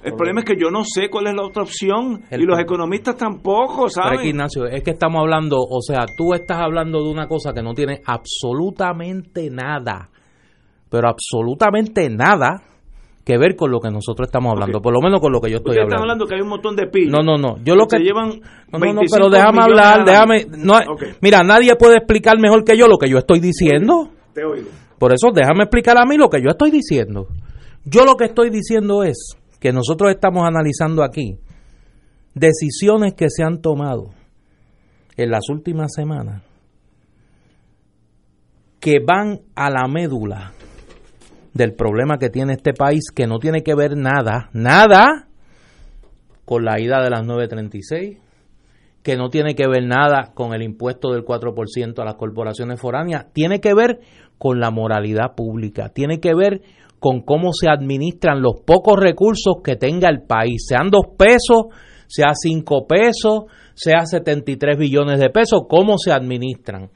El, problema es que yo no sé cuál es la otra opción y los economistas tampoco, ¿sabes? Pero Ignacio, es que estamos hablando, o sea, tú estás hablando de una cosa que no tiene absolutamente nada, pero absolutamente nada que ver con lo que nosotros estamos hablando, por lo menos con lo que yo estoy hablando. Estás hablando que hay un montón de pillos. No, no, no. Yo lo que, llevan no, no, pero déjame hablar, déjame. No, Mira, nadie puede explicar mejor que yo lo que yo estoy diciendo. Te oigo. Por eso déjame explicar a mí lo que yo estoy diciendo. Yo lo que estoy diciendo es que nosotros estamos analizando aquí decisiones que se han tomado en las últimas semanas que van a la médula del problema que tiene este país, que no tiene que ver nada, nada con la ida de las 936, que no tiene que ver nada con el impuesto del 4% a las corporaciones foráneas, tiene que ver con la moralidad pública, tiene que ver con cómo se administran los pocos recursos que tenga el país, sean dos pesos, sea cinco pesos, sea 73 billones de pesos, cómo se administran.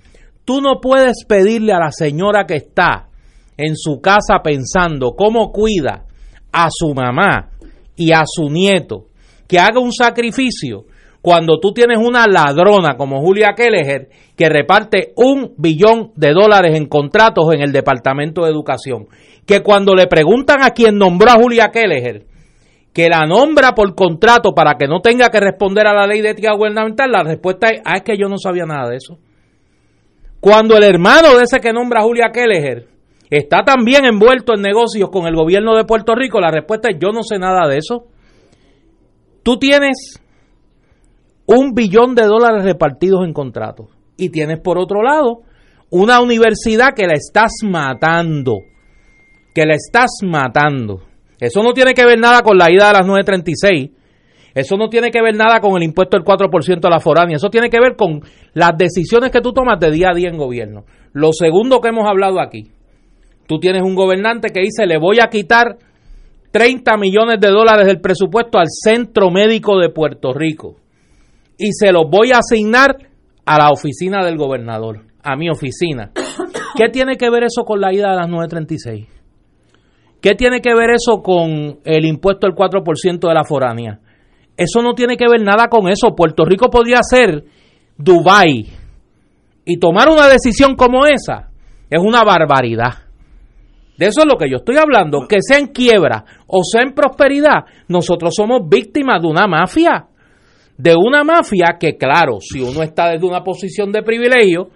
Tú no puedes pedirle a la señora que está en su casa pensando cómo cuida a su mamá y a su nieto que haga un sacrificio cuando tú tienes una ladrona como Julia Kelleher que reparte un billón de dólares en contratos en el Departamento de Educación que cuando le preguntan a quien nombró a Julia Kelleher, que la nombra por contrato para que no tenga que responder a la ley de ética gubernamental, la respuesta es, ah, es que yo no sabía nada de eso. Cuando el hermano de ese que nombra a Julia Kelleher está también envuelto en negocios con el gobierno de Puerto Rico, la respuesta es, yo no sé nada de eso. Tú tienes un billón de dólares repartidos en contratos y tienes por otro lado una universidad que la estás matando que la estás matando. Eso no tiene que ver nada con la ida de las 936. Eso no tiene que ver nada con el impuesto del 4% a la foránea. Eso tiene que ver con las decisiones que tú tomas de día a día en gobierno. Lo segundo que hemos hablado aquí. Tú tienes un gobernante que dice, le voy a quitar 30 millones de dólares del presupuesto al Centro Médico de Puerto Rico. Y se los voy a asignar a la oficina del gobernador, a mi oficina. ¿Qué tiene que ver eso con la ida de las 936? ¿Qué tiene que ver eso con el impuesto del 4% de la foránea? Eso no tiene que ver nada con eso. Puerto Rico podría ser Dubai y tomar una decisión como esa es una barbaridad. De eso es lo que yo estoy hablando, que sea en quiebra o sea en prosperidad, nosotros somos víctimas de una mafia. De una mafia que, claro, si uno está desde una posición de privilegio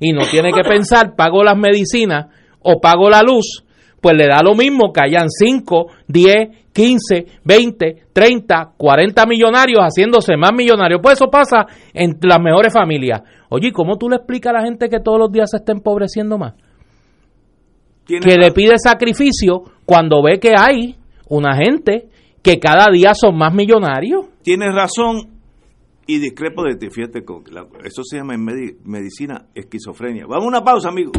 y no tiene que pensar, pago las medicinas o pago la luz, pues le da lo mismo que hayan 5, 10, 15, 20, 30, 40 millonarios haciéndose más millonarios. Pues eso pasa en las mejores familias. Oye, ¿cómo tú le explicas a la gente que todos los días se está empobreciendo más? Que le pide sacrificio cuando ve que hay una gente que cada día son más millonarios. Tienes razón y discrepo de ti. Fíjate, eso se llama en medicina esquizofrenia. Vamos a una pausa, amigo.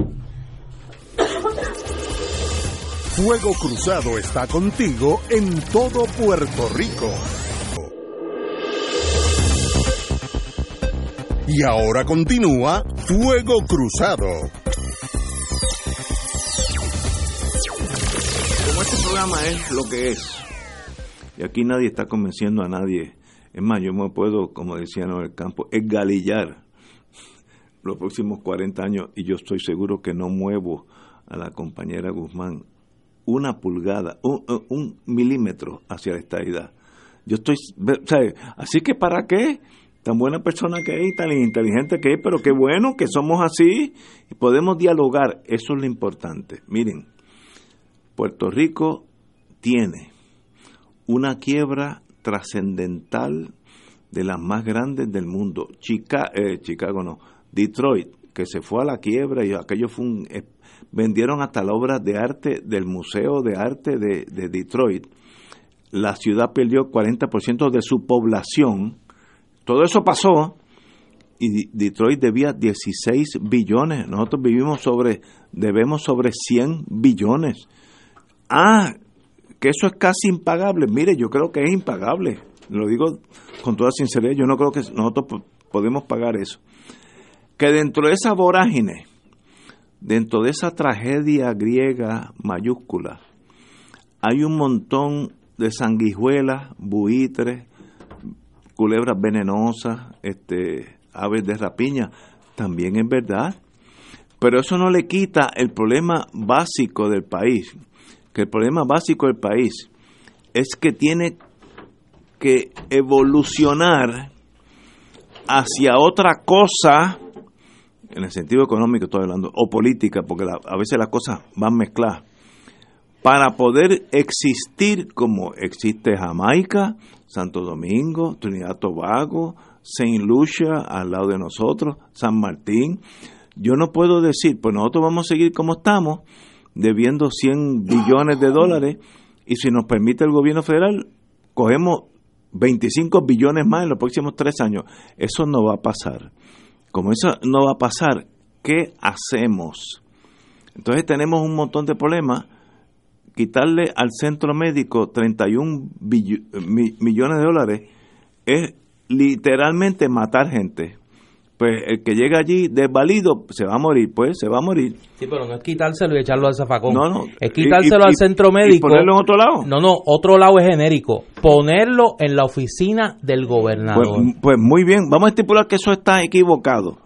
Fuego Cruzado está contigo en todo Puerto Rico. Y ahora continúa Fuego Cruzado. Este programa es lo que es, y aquí nadie está convenciendo a nadie, es más, yo me puedo, como decían en el campo, esgalillar los próximos 40 años y yo estoy seguro que no muevo a la compañera Guzmán una pulgada, un, milímetro hacia la estabilidad. Yo estoy, ¿sabe? Así que ¿para qué? tan buena persona que es, tan inteligente que es, pero qué bueno que somos así y podemos dialogar. Eso es lo importante. Miren, Puerto Rico tiene una quiebra trascendental de las más grandes del mundo. Chica, eh, Chicago no, Detroit, que se fue a la quiebra y aquello fue un... Eh, vendieron hasta la obra de arte del Museo de Arte de, de Detroit. La ciudad perdió 40% de su población todo eso pasó y Detroit debía 16 billones. Nosotros vivimos sobre, debemos sobre 100 billones. Ah, que eso es casi impagable. Mire, yo creo que es impagable. Lo digo con toda sinceridad, yo no creo que nosotros podemos pagar eso. Que dentro de esa vorágine, dentro de esa tragedia griega mayúscula, hay un montón de sanguijuelas, buitres, culebras venenosas, este, aves de rapiña, también es verdad. Pero eso no le quita el problema básico del país, que el problema básico del país es que tiene que evolucionar hacia otra cosa, en el sentido económico estoy hablando, o política, porque a veces las cosas van mezcladas, para poder existir como existe Jamaica, Santo Domingo, Trinidad Tobago, Saint Lucia al lado de nosotros, San Martín. Yo no puedo decir, pues nosotros vamos a seguir como estamos, debiendo 100 billones de dólares, y si nos permite el gobierno federal, cogemos 25 billones más en los próximos tres años. Eso no va a pasar. Como eso no va a pasar, ¿qué hacemos? Entonces tenemos un montón de problemas quitarle al centro médico 31 millones de dólares es literalmente matar gente. Pues el que llega allí desvalido se va a morir, pues se va a morir. Sí, pero no es quitárselo y echarlo al zafacón. No, no. Es quitárselo al centro médico. ¿Y ponerlo en otro lado? No, no, otro lado es genérico. Ponerlo en la oficina del gobernador. Pues, pues muy bien, vamos a estipular que eso está equivocado.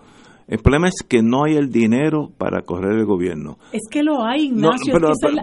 El problema es que no hay el dinero para correr el gobierno. Es que lo hay, Ignacio.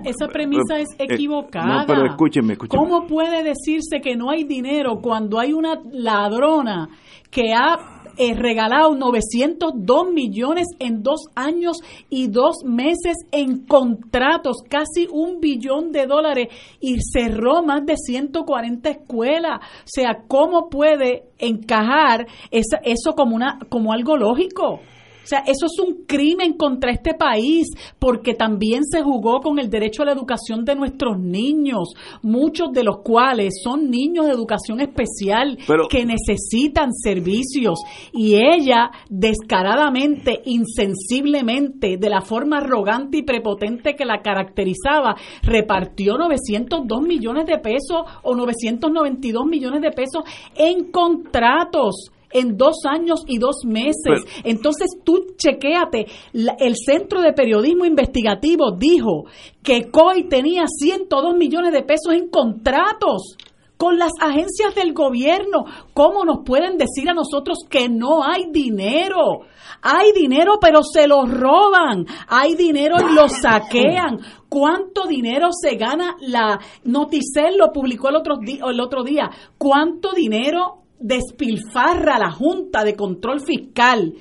esa, premisa es eh, equivocada. No, pero escúcheme, escúcheme. ¿Cómo puede decirse que no hay dinero cuando hay una ladrona que ha eh, regalado 902 millones en dos años y dos meses en contratos, casi un billón de dólares y cerró más de 140 escuelas. O sea, ¿cómo puede encajar eso como, una, como algo lógico? O sea, eso es un crimen contra este país porque también se jugó con el derecho a la educación de nuestros niños, muchos de los cuales son niños de educación especial que necesitan servicios y ella descaradamente, insensiblemente, de la forma arrogante y prepotente que la caracterizaba, repartió 902 millones de pesos o 992 millones de pesos en contratos en dos años y dos meses. Entonces tú chequéate, el Centro de Periodismo Investigativo dijo que COI tenía 102 millones de pesos en contratos con las agencias del gobierno. ¿Cómo nos pueden decir a nosotros que no hay dinero? Hay dinero, pero se lo roban. Hay dinero y lo saquean. ¿Cuánto dinero se gana? La Noticel lo publicó el otro, día, el otro día. ¿Cuánto dinero despilfarra la Junta de Control Fiscal,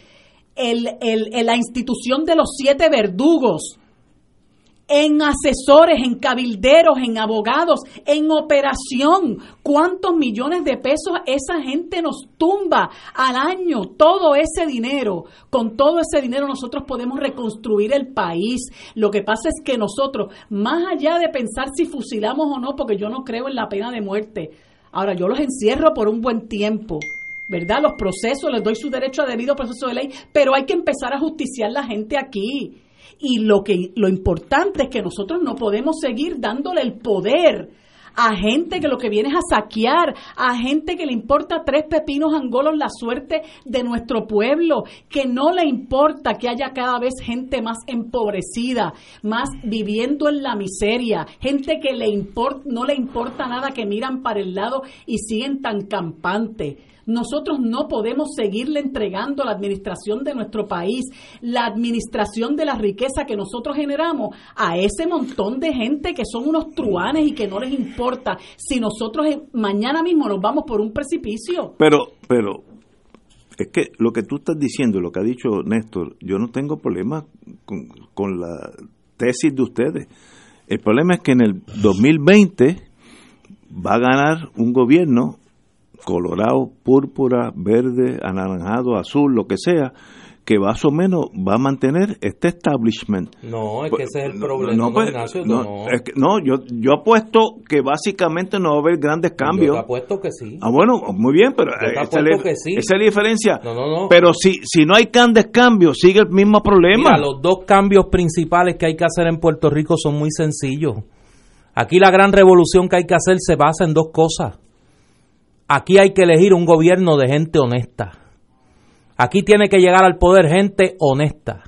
el, la institución de los siete verdugos, en asesores, en cabilderos, en abogados, en operación. ¿Cuántos millones de pesos esa gente nos tumba al año? Todo ese dinero. Con todo ese dinero nosotros podemos reconstruir el país. Lo que pasa es que nosotros, más allá de pensar si fusilamos o no, porque yo no creo en la pena de muerte, Ahora, yo los encierro por un buen tiempo. ¿verdad? Los procesos, les doy su derecho a debido proceso de ley, pero hay que empezar a justiciar la gente aquí. Y lo que lo importante es que nosotros no podemos seguir dándole el poder a gente que lo que viene es a saquear, a gente que le importa tres pepinos angolos la suerte de nuestro pueblo, que no le importa que haya cada vez gente más empobrecida, más viviendo en la miseria, gente que le no le importa nada, que miran para el lado y siguen tan campantes. Nosotros no podemos seguirle entregando la administración de nuestro país, la administración de la riqueza que nosotros generamos a ese montón de gente que son unos truanes y que no les importa si nosotros mañana mismo nos vamos por un precipicio. Pero, pero Es que lo que tú estás diciendo, lo que ha dicho Néstor, yo no tengo problema con la tesis de ustedes. El problema es que en el 2020 va a ganar un gobierno colorado, púrpura, verde, anaranjado, azul, lo que sea, que más o menos va a mantener este establishment. No, es que ese es el problema, no, pues, no, es que, no yo, yo apuesto que básicamente no va a haber grandes cambios. Yo apuesto que sí. Ah, bueno, muy bien, pero esa, que sí. esa, es la diferencia. Pero si, si no hay grandes cambios, sigue el mismo problema. Mira, los dos cambios principales que hay que hacer en Puerto Rico son muy sencillos. Aquí la gran revolución que hay que hacer se basa en dos cosas. Aquí hay que elegir un gobierno de gente honesta Aquí tiene que llegar al poder gente honesta,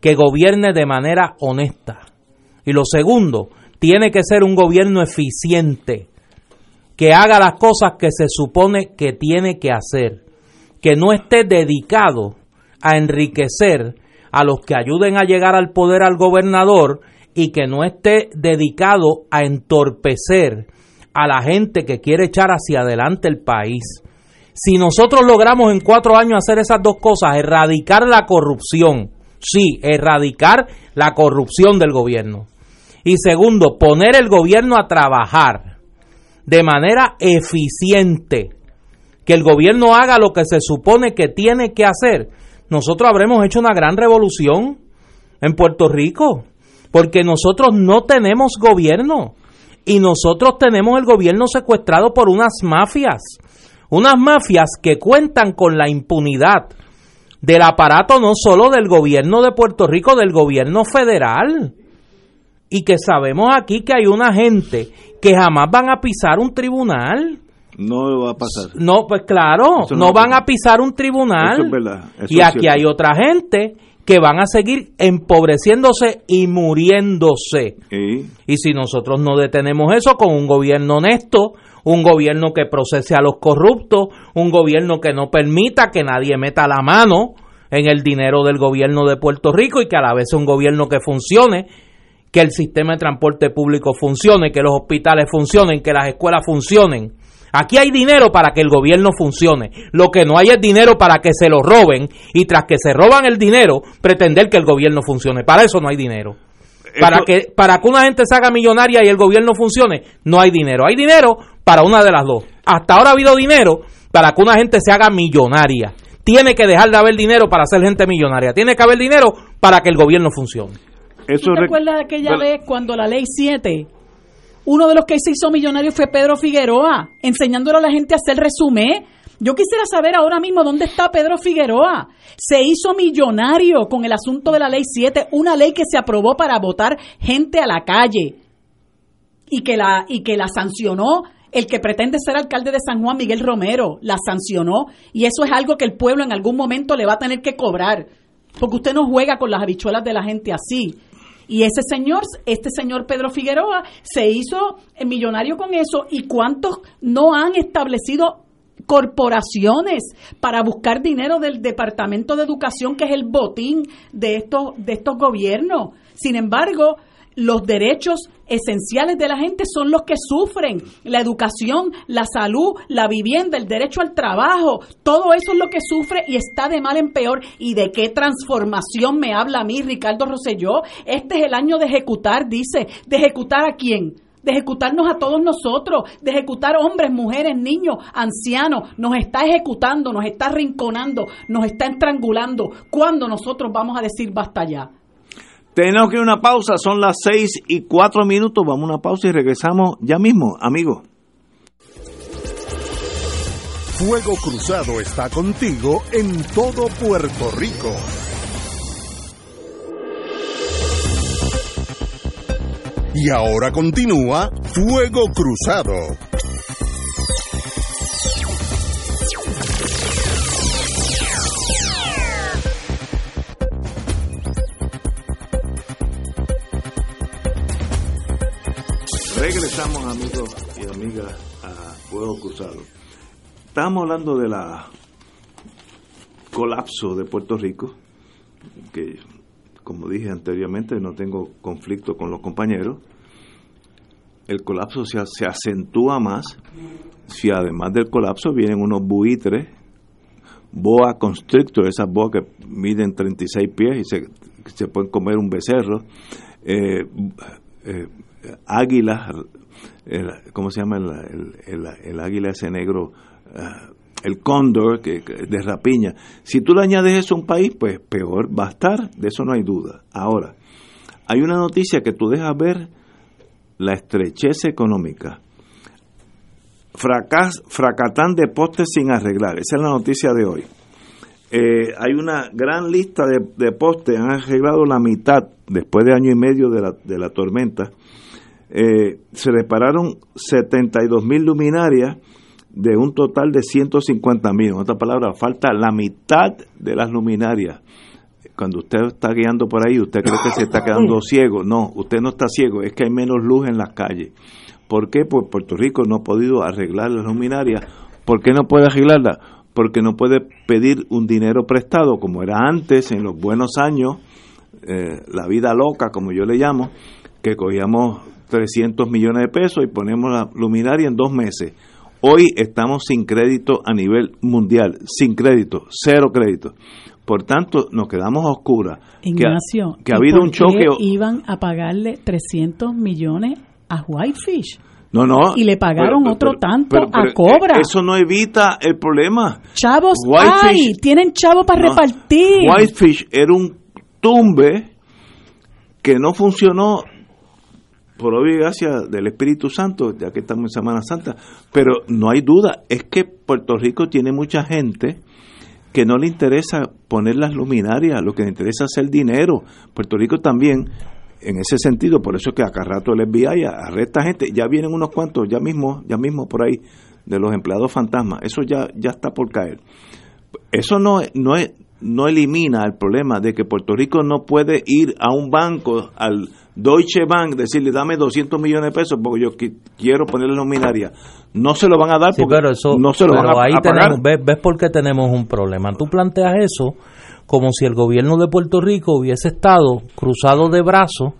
que gobierne de manera honesta. Y lo segundo, tiene que ser un gobierno eficiente, que haga las cosas que se supone que tiene que hacer, que no esté dedicado a enriquecer a los que ayuden a llegar al poder al gobernador y que no esté dedicado a entorpecer a la gente que quiere echar hacia adelante el país. Si nosotros logramos en cuatro años hacer esas dos cosas, erradicar la corrupción, sí, erradicar la corrupción del gobierno. Y segundo, poner el gobierno a trabajar de manera eficiente, que el gobierno haga lo que se supone que tiene que hacer, nosotros habremos hecho una gran revolución en Puerto Rico, porque nosotros no tenemos gobierno y nosotros tenemos el gobierno secuestrado por unas mafias unas mafias que cuentan con la impunidad del aparato no solo del gobierno de Puerto Rico, del gobierno federal. Y que sabemos aquí que hay una gente que jamás van a pisar un tribunal. No va a pasar. No, pues claro, no, van a pisar un tribunal. y aquí hay otra gente que van a seguir empobreciéndose y muriéndose. Y si nosotros no detenemos eso con un gobierno honesto, un gobierno que procese a los corruptos, un gobierno que no permita que nadie meta la mano en el dinero del gobierno de Puerto Rico y que a la vez sea un gobierno que funcione, que el sistema de transporte público funcione, que los hospitales funcionen, que las escuelas funcionen. Aquí hay dinero para que el gobierno funcione. Lo que no hay es dinero para que se lo roben y tras que se roban el dinero, pretender que el gobierno funcione. Para eso no hay dinero. Para que, para que una gente se haga millonaria y el gobierno funcione, no hay dinero. Hay dinero para una de las dos. Hasta ahora ha habido dinero para que una gente se haga millonaria. Tiene que dejar de haber dinero para ser gente millonaria. Tiene que haber dinero para que el gobierno funcione. Eso ¿Te acuerdas de aquella vez cuando la ley 7, uno de los que se hizo millonario fue Pedro Figueroa, enseñándole a la gente a hacer resumen? Yo quisiera saber ahora mismo dónde está Pedro Figueroa. Se hizo millonario con el asunto de la ley 7, una ley que se aprobó para votar gente a la calle y que la, y que la sancionó el que pretende ser alcalde de San Juan, Miguel Romero, la sancionó y eso es algo que el pueblo en algún momento le va a tener que cobrar, porque usted no juega con las habichuelas de la gente así. Y ese señor, este señor Pedro Figueroa, se hizo millonario con eso y cuántos no han establecido corporaciones para buscar dinero del Departamento de Educación, que es el botín de estos, de estos gobiernos. Sin embargo, los derechos esenciales de la gente son los que sufren. La educación, la salud, la vivienda, el derecho al trabajo, todo eso es lo que sufre y está de mal en peor. ¿Y de qué transformación me habla a mí Ricardo Rosselló? Este es el año de ejecutar, dice. ¿De ejecutar a quién? de ejecutarnos a todos nosotros, de ejecutar hombres, mujeres, niños, ancianos, nos está ejecutando, nos está rinconando, nos está estrangulando. ¿Cuándo nosotros vamos a decir basta ya? Tenemos que ir a una pausa, son las seis y cuatro minutos, vamos a una pausa y regresamos ya mismo, amigos. Fuego Cruzado está contigo en todo Puerto Rico. Y ahora continúa Fuego Cruzado. Regresamos amigos y amigas a Fuego Cruzado. Estamos hablando de la colapso de Puerto Rico, que como dije anteriormente, no tengo conflicto con los compañeros. El colapso se, se acentúa más si además del colapso vienen unos buitres boa constrictor, esas boas que miden 36 pies y se, se pueden comer un becerro, eh, eh, águilas, ¿cómo se llama el, el, águila ese negro? Ah, el cóndor que, de rapiña. Si tú le añades eso a un país, pues peor va a estar, de eso no hay duda. Ahora, hay una noticia que tú dejas ver la estrechez económica. Fracas, fracatán de postes sin arreglar. Esa es la noticia de hoy. Eh, hay una gran lista de, postes, han arreglado la mitad después de año y medio de la, de la tormenta. Eh, se repararon 72 mil luminarias de un total de 150 mil. En otras palabras, falta la mitad de las luminarias. Cuando usted está guiando por ahí, usted cree que se está quedando ciego. No, usted no está ciego, es que hay menos luz en las calles. ¿Por qué? Pues Puerto Rico no ha podido arreglar las luminarias. ¿Por qué no puede arreglarla? Porque no puede pedir un dinero prestado como era antes, en los buenos años, eh, la vida loca, como yo le llamo, que cogíamos 300 millones de pesos y ponemos la luminaria en dos meses Hoy estamos sin crédito a nivel mundial, sin crédito, cero crédito. Por tanto, nos quedamos a oscuras. Ignacio, que, ha habido un choque. iban a pagarle 300 millones a Whitefish? No, no. Y le pagaron otro tanto a Cobra. Eso no evita el problema. Chavos, hay, tienen chavos para repartir. Whitefish era un tumbe que no funcionó por obvia gracia del Espíritu Santo, ya que estamos en Semana Santa, pero no hay duda, es que Puerto Rico tiene mucha gente que no le interesa poner las luminarias, lo que le interesa es el dinero. Puerto Rico también, en ese sentido, por eso es que acá rato el FBI arresta gente, ya vienen unos cuantos, ya mismo, ya mismo por ahí, de los empleados fantasmas, eso ya, ya está por caer. Eso no, no, no elimina el problema de que Puerto Rico no puede ir a un banco, al Deutsche Bank, decirle dame 200 millones de pesos porque yo quiero ponerle luminaria. No se lo van a dar porque no se lo van a, ahí tenemos, ves, ves por qué tenemos un problema. Tú planteas eso como si el gobierno de Puerto Rico hubiese estado cruzado de brazos,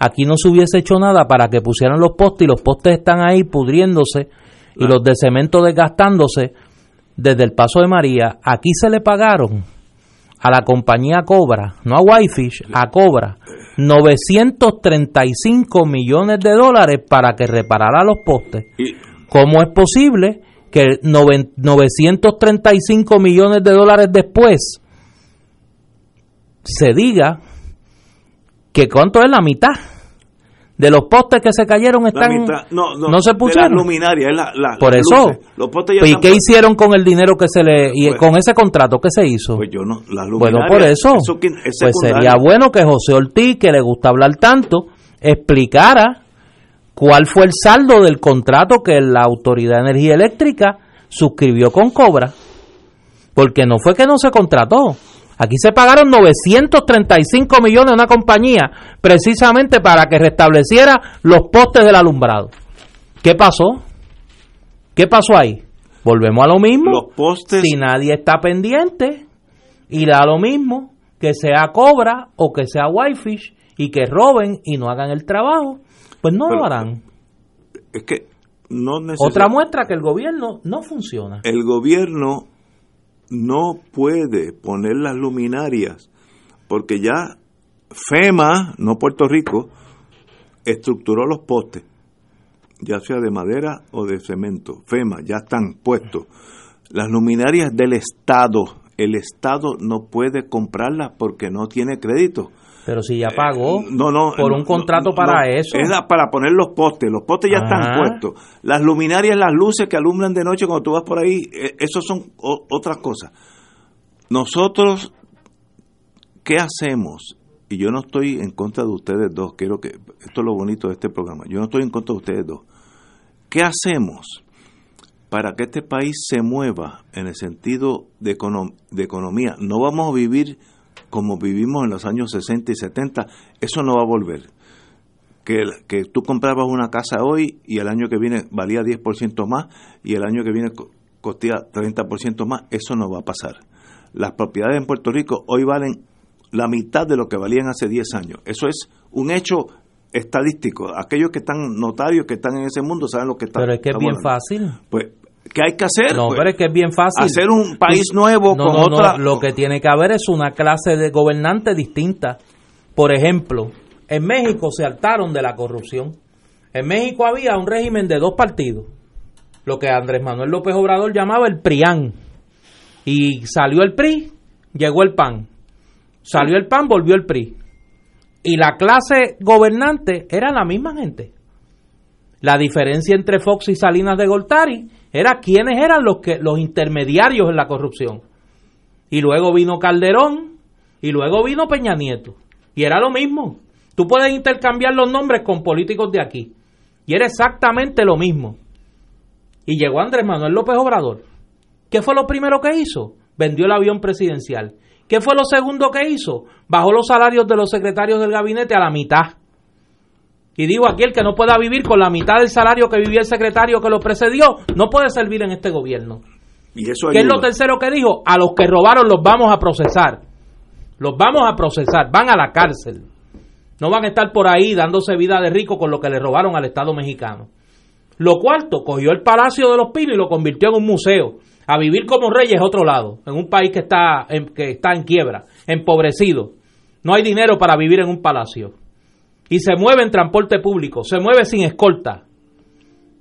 aquí no se hubiese hecho nada para que pusieran los postes y los postes están ahí pudriéndose y los de cemento desgastándose desde el paso de María. Aquí se le pagaron a la compañía Cobra, no a Whitefish, a Cobra, 935 millones de dólares para que reparara los postes. ¿Cómo es posible que 935 millones de dólares después se diga que cuánto es la mitad? De los postes que se cayeron están no, se pusieron. por eso. ¿y qué hicieron con el dinero que se le y pues con ese contrato que se hizo pues yo no bueno por eso, pues sería bueno que José Ortiz que le gusta hablar tanto explicara cuál fue el saldo del contrato que la autoridad de energía eléctrica suscribió con Cobra porque no fue que no se contrató Aquí se pagaron 935 millones a una compañía precisamente para que restableciera los postes del alumbrado. ¿Qué pasó? ¿Qué pasó ahí? Volvemos a lo mismo. Los postes. Si nadie está pendiente y da lo mismo que sea Cobra o que sea Whitefish y que roben y no hagan el trabajo, pues no lo harán. Es que no Otra muestra que el gobierno no funciona. El gobierno no puede poner las luminarias porque ya FEMA, no Puerto Rico, estructuró los postes, ya sea de madera o de cemento. FEMA, ya están puestos. Las luminarias del Estado, el Estado no puede comprarlas porque no tiene crédito. Pero si ya pagó no, por un contrato para eso. Es para poner los postes. Los postes ya están puestos. Las luminarias, las luces que alumbran de noche cuando tú vas por ahí, eh, eso son otras cosas. Nosotros, ¿qué hacemos? Y yo no estoy en contra de ustedes dos. Quiero que esto es lo bonito de este programa. Yo no estoy en contra de ustedes dos. ¿Qué hacemos para que este país se mueva en el sentido de, de economía? No vamos a vivir como vivimos en los años 60 y 70, eso no va a volver. Que, que tú comprabas una casa hoy y el año que viene valía 10% más y el año que viene costía 30% más, eso no va a pasar. Las propiedades en Puerto Rico hoy valen la mitad de lo que valían hace 10 años. Eso es un hecho estadístico. Aquellos que están notarios, que están en ese mundo, saben lo que está. Pero es que es bien fácil. Pues ¿Qué hay que hacer? No, Pues, pero es que es bien fácil. hacer un país nuevo No, con no, no, otra. Lo que tiene que haber es una clase de gobernante distinta. Por ejemplo, en México se hartaron de la corrupción. En México había un régimen de dos partidos, lo que Andrés Manuel López Obrador llamaba el PRIAN. Y salió el PRI, llegó el PAN. Salió el PAN, volvió el PRI. Y la clase gobernante era la misma gente. La diferencia entre Fox y Salinas de Gortari era quiénes eran los que los intermediarios en la corrupción. Y luego vino Calderón y luego vino Peña Nieto. Y era lo mismo. Tú puedes intercambiar los nombres con políticos de aquí. Y era exactamente lo mismo. Y llegó Andrés Manuel López Obrador. ¿Qué fue lo primero que hizo? Vendió el avión presidencial. ¿Qué fue lo segundo que hizo? Bajó los salarios de los secretarios del gabinete a la mitad. Y digo, aquí el que no pueda vivir con la mitad del salario que vivía el secretario que lo precedió, no puede servir en este gobierno. y eso ¿Qué es lo tercero que dijo? A los que robaron los vamos a procesar. Los vamos a procesar, van a la cárcel. No van a estar por ahí dándose vida de rico con lo que le robaron al Estado mexicano. Lo cuarto, cogió el Palacio de los Pinos y lo convirtió en un museo. A vivir como reyes otro lado, en un país que está en, que está en quiebra, empobrecido. No hay dinero para vivir en un palacio. Y se mueve en transporte público, se mueve sin escolta.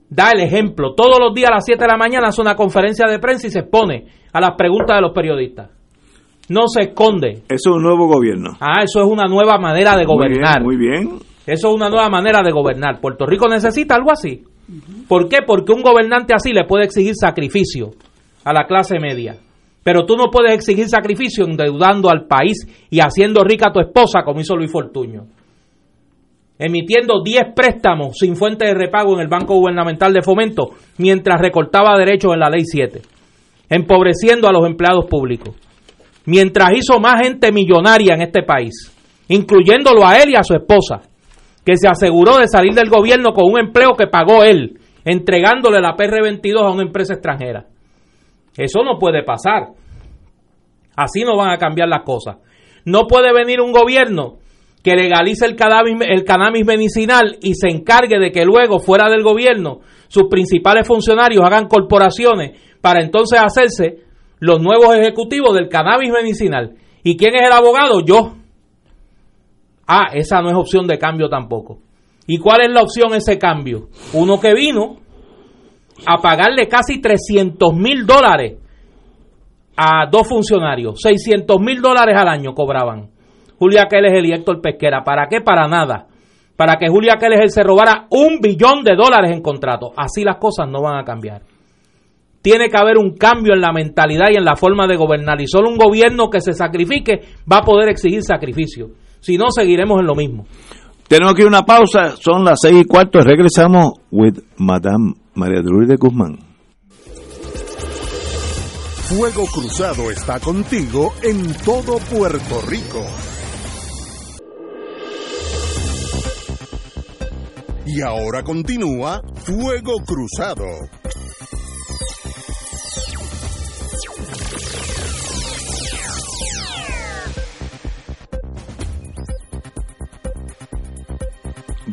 Da el ejemplo. Todos los días a las 7 de la mañana hace una conferencia de prensa y se expone a las preguntas de los periodistas. No se esconde. Eso es un nuevo gobierno. Ah, eso es una nueva manera de gobernar. Muy bien, muy bien. Eso es una nueva manera de gobernar. Puerto Rico necesita algo así. ¿Por qué? Porque un gobernante así le puede exigir sacrificio a la clase media. Pero tú no puedes exigir sacrificio endeudando al país y haciendo rica a tu esposa como hizo Luis Fortuño. Emitiendo 10 préstamos sin fuente de repago en el Banco Gubernamental de Fomento mientras recortaba derechos en la Ley 7. Empobreciendo a los empleados públicos. Mientras hizo más gente millonaria en este país, incluyéndolo a él y a su esposa que se aseguró de salir del gobierno con un empleo que pagó él, entregándole la PR22 a una empresa extranjera. Eso no puede pasar. Así no van a cambiar las cosas. No puede venir un gobierno que legalice el cannabis, el cannabis medicinal y se encargue de que luego, fuera del gobierno, sus principales funcionarios hagan corporaciones para entonces hacerse los nuevos ejecutivos del cannabis medicinal. ¿Y quién es el abogado? Yo. Ah, esa no es opción de cambio tampoco. ¿Y cuál es la opción ese cambio? Uno que vino a pagarle casi 300 mil dólares a dos funcionarios. 600 mil dólares al año cobraban. Julia Keller y Héctor Pesquera. ¿Para qué? Para nada. Para que Julia Keller se robara un billón de dólares en contrato. Así las cosas no van a cambiar. Tiene que haber un cambio en la mentalidad y en la forma de gobernar. Y solo un gobierno que se sacrifique va a poder exigir sacrificio. Si no, seguiremos en lo mismo. Tenemos que ir a una pausa, son las seis y cuarto, regresamos with Madame María de Lourdes Guzmán. Fuego Cruzado está contigo en todo Puerto Rico. Y ahora continúa Fuego Cruzado.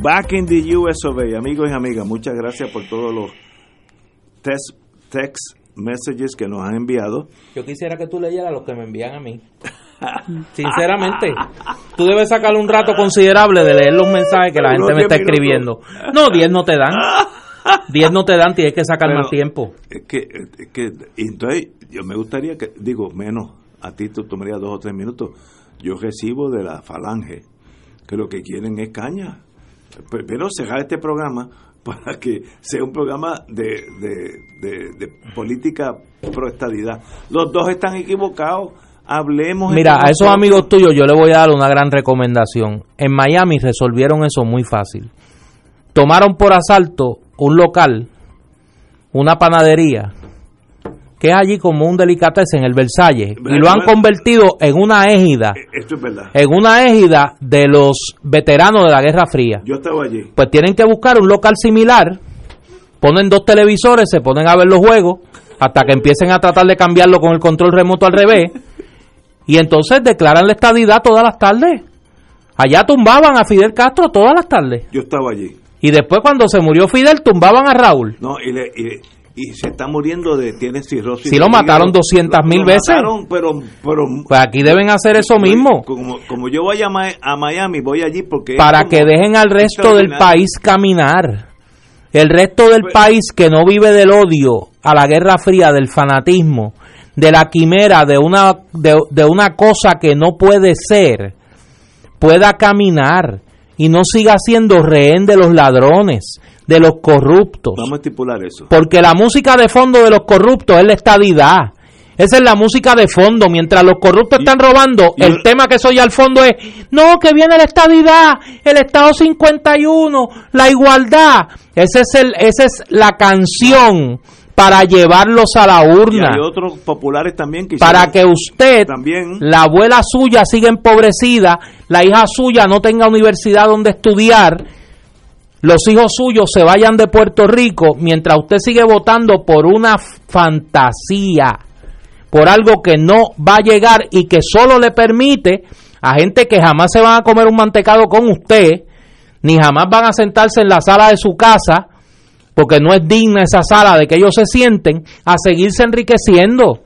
Back in the US of A, amigos y amigas, muchas gracias por todos los text, text messages que nos han enviado. Yo quisiera que tú leyeras los que me envían a mí. Sinceramente, tú debes sacar un rato considerable de leer los mensajes que la gente me está 10 minutos. escribiendo. No, 10 no te dan. 10 no te dan, tienes que sacar Pero- más tiempo. Es que, es que, entonces, yo me gustaría que, digo, menos, a ti tú tomarías dos o tres minutos. Yo recibo de la falange que lo que quieren es caña. Pero- cerrar este programa para que sea un programa de, de, de, de política pro estadidad. Los dos están equivocados. Hablemos. Mira, entre a esos amigos tuyos yo le voy a dar una gran recomendación. En Miami resolvieron eso muy fácil. Tomaron por asalto un local, una panadería, que es allí como un delicatessen en el Versalles, y lo han convertido en una égida, Eh, Esto es verdad. en una égida de los veteranos de la Guerra Fría. Yo estaba allí. Pues tienen que buscar un local similar, ponen dos televisores, se ponen a ver los juegos, hasta que empiecen a tratar de cambiarlo con el control remoto al revés, y entonces declaran la estadidad todas las tardes. Allá tumbaban a Fidel Castro todas las tardes. Yo estaba allí. Y después cuando se murió Fidel tumbaban a Raúl. No, y, le- y- y se está muriendo de tiene cirrosis. Si lo mataron 200 mil veces. pero, pero pues aquí deben hacer eso mismo. Como, como yo voy a, a, Miami, voy allí porque... Para que dejen al resto del país caminar. El resto del pues país que no vive del odio a la Guerra Fría, del fanatismo, de la quimera, de una, de, de una cosa que no puede ser, pueda caminar y no siga siendo rehén de los ladrones, de los corruptos. Vamos a estipular eso. Porque la música de fondo de los corruptos es la estadidad. Esa es la música de fondo. Mientras los corruptos están robando, el tema que soy al fondo es, no, que viene la estadidad, el Estado 51, la igualdad. Es el, esa es la canción para llevarlos a la urna. Y hay otros populares también que Para que usted, también. la abuela suya siga empobrecida, la hija suya no tenga universidad donde estudiar, los hijos suyos se vayan de Puerto Rico mientras usted sigue votando por una fantasía, por algo que no va a llegar y que solo le permite a gente que jamás se van a comer un mantecado con usted, ni jamás van a sentarse en la sala de su casa, porque no es digna esa sala de que ellos se sienten, a seguirse enriqueciendo.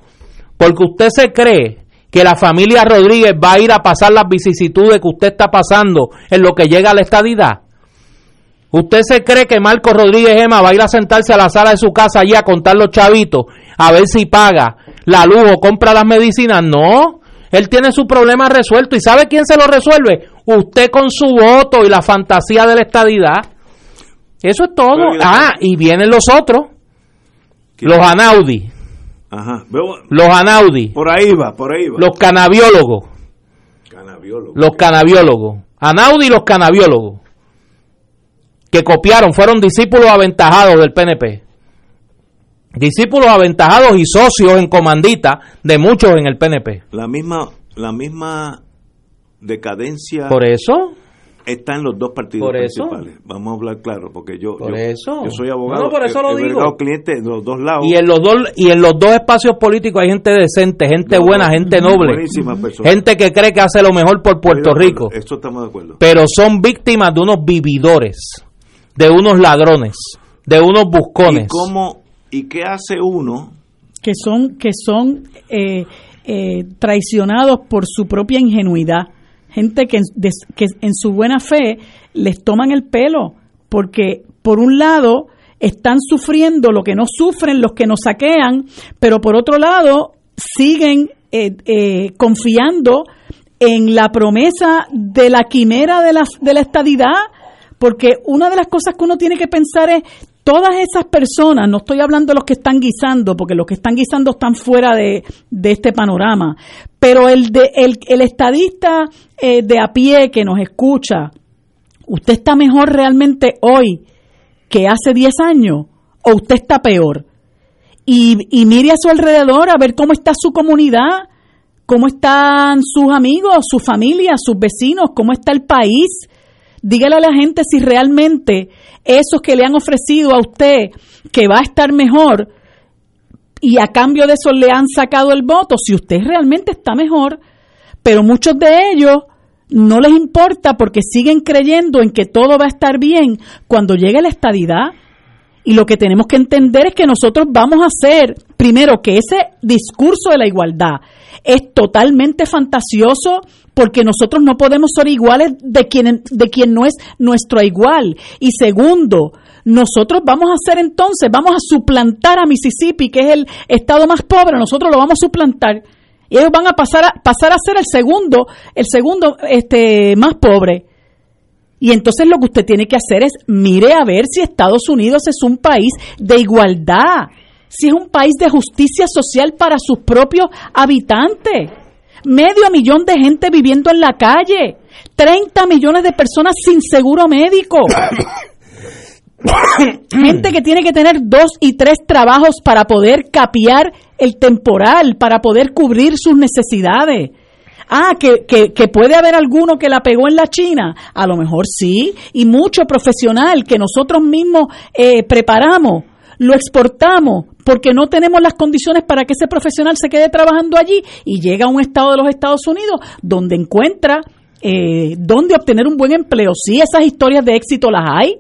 Porque usted se cree que la familia Rodríguez va a ir a pasar las vicisitudes que usted está pasando en lo que llega a la estadidad. ¿Usted se cree que Marco Rodríguez Gema va a ir a sentarse a la sala de su casa allí a contar los chavitos, a ver si paga la luz o compra las medicinas? No, él tiene su problema resuelto. ¿Y sabe quién se lo resuelve? Usted con su voto y la fantasía de la estadidad. Eso es todo. Ah, y vienen los otros. Los anaudi. Ajá. Los anaudi. Por ahí va, por ahí va. Los canabiólogos. Canabiólogos. Los canabiólogos. Anaudi y los canabiólogos que copiaron fueron discípulos aventajados del PNP. Discípulos aventajados y socios en comandita de muchos en el PNP. La misma, la misma decadencia. Por eso está en los dos partidos principales. Vamos a hablar claro, porque yo, por eso. yo soy abogado. por eso lo digo. cliente de los dos lados. Y en los dos y en los dos espacios políticos hay gente decente, gente buena, gente noble, gente que cree que hace lo mejor por Puerto Rico. Esto estamos de acuerdo. Pero son víctimas de unos vividores de unos ladrones, de unos buscones. ¿Y, cómo, y qué hace uno? Que son, que son eh, eh, traicionados por su propia ingenuidad. Gente que, en su buena fe les toman el pelo, porque por un lado están sufriendo lo que no sufren los que nos saquean, pero por otro lado siguen eh, confiando en la promesa de la quimera de la, de la estadidad porque una de las cosas que uno tiene que pensar es, todas esas personas, no estoy hablando de los que están guisando, porque los que están guisando están fuera de, este panorama, pero el, de, el, estadista eh, de a pie que nos escucha, ¿usted está mejor realmente hoy que hace 10 años o usted está peor? Y, y mire a su alrededor a ver cómo está su comunidad, cómo están sus amigos, su familia, sus vecinos, cómo está el país Dígale a la gente si realmente esos que le han ofrecido a usted que va a estar mejor y a cambio de eso le han sacado el voto, si usted realmente está mejor, pero muchos de ellos no les importa porque siguen creyendo en que todo va a estar bien cuando llegue la estadidad. Y lo que tenemos que entender es que nosotros vamos a hacer, primero, que ese discurso de la igualdad es totalmente fantasioso porque nosotros no podemos ser iguales de quien, de quien no es nuestro igual. Y segundo, nosotros vamos a hacer entonces, vamos a suplantar a Mississippi, que es el estado más pobre, nosotros lo vamos a suplantar. Y ellos van a pasar a, pasar a ser el segundo, el segundo este, más pobre. Y entonces lo que usted tiene que hacer es mire a ver si Estados Unidos es un país de igualdad, si es un país de justicia social para sus propios habitantes. Medio millón de gente viviendo en la calle, 30 millones de personas sin seguro médico. gente que tiene que tener dos y tres trabajos para poder capear el temporal, para poder cubrir sus necesidades. Ah, que, que, puede haber alguno que la pegó en la China. A lo mejor sí. Y mucho profesional que nosotros mismos eh, preparamos, lo exportamos porque no tenemos las condiciones para que ese profesional se quede trabajando allí y llega a un estado de los Estados Unidos donde encuentra eh, dónde obtener un buen empleo. Sí, esas historias de éxito las hay,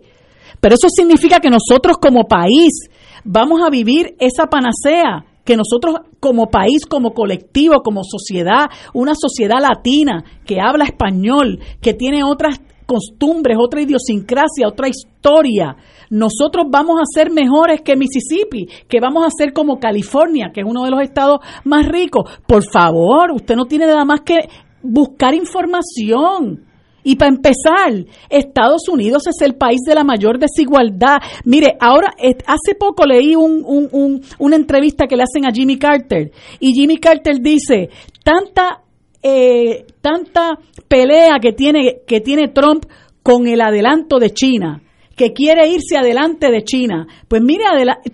pero eso significa que nosotros como país vamos a vivir esa panacea que nosotros como país, como colectivo, como sociedad, una sociedad latina que habla español, que tiene otras costumbres, otra idiosincrasia, otra historia. Nosotros vamos a ser mejores que Mississippi, que vamos a ser como California, que es uno de los estados más ricos. Por favor, usted no tiene nada más que buscar información. Y para empezar, Estados Unidos es el país de la mayor desigualdad. Mire, ahora, hace poco leí una entrevista que le hacen a Jimmy Carter y Jimmy Carter dice, tanta eh, tanta pelea que tiene, que tiene Trump con el adelanto de China, que quiere irse adelante de China. Pues mire,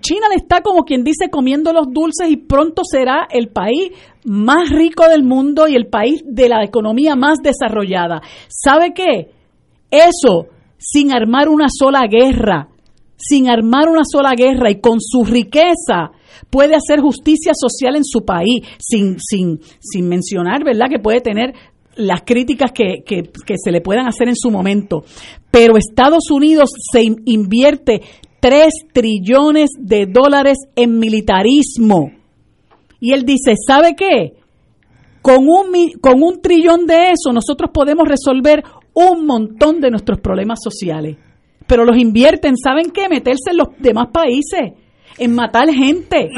China le está como quien dice comiendo los dulces y pronto será el país más rico del mundo y el país de la economía más desarrollada. ¿Sabe qué? Eso sin armar una sola guerra, sin armar una sola guerra y con su riqueza puede hacer justicia social en su país, sin, sin, sin mencionar, ¿verdad?, que puede tener las críticas que, que, se le puedan hacer en su momento. Pero Estados Unidos se invierte 3 trillones de dólares en militarismo. Y él dice, ¿sabe qué? Con un, con un trillón de eso nosotros podemos resolver un montón de nuestros problemas sociales. Pero los invierten, ¿saben qué? Meterse en los demás países en matar gente,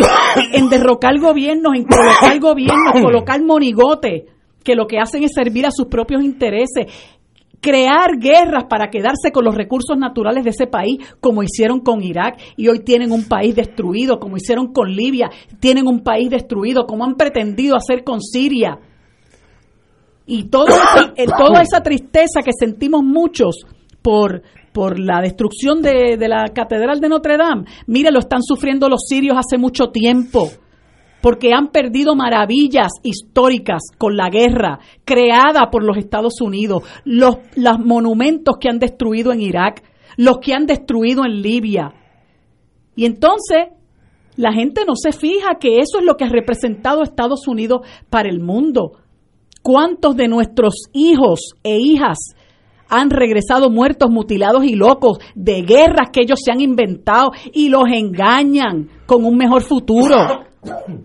en derrocar gobiernos, en colocar gobiernos, colocar monigotes, que lo que hacen es servir a sus propios intereses, crear guerras para quedarse con los recursos naturales de ese país, como hicieron con Irak, y hoy tienen un país destruido, como hicieron con Libia, tienen un país destruido, como han pretendido hacer con Siria. Y todo eh, toda esa tristeza que sentimos muchos por, por la destrucción de, la Catedral de Notre Dame, mire, lo están sufriendo los sirios hace mucho tiempo porque han perdido maravillas históricas con la guerra creada por los Estados Unidos, los, los monumentos que han destruido en Irak, los que han destruido en Libia. Y entonces la gente no se fija que eso es lo que ha representado Estados Unidos para el mundo. ¿Cuántos de nuestros hijos e hijas han regresado muertos, mutilados y locos de guerras que ellos se han inventado y los engañan con un mejor futuro.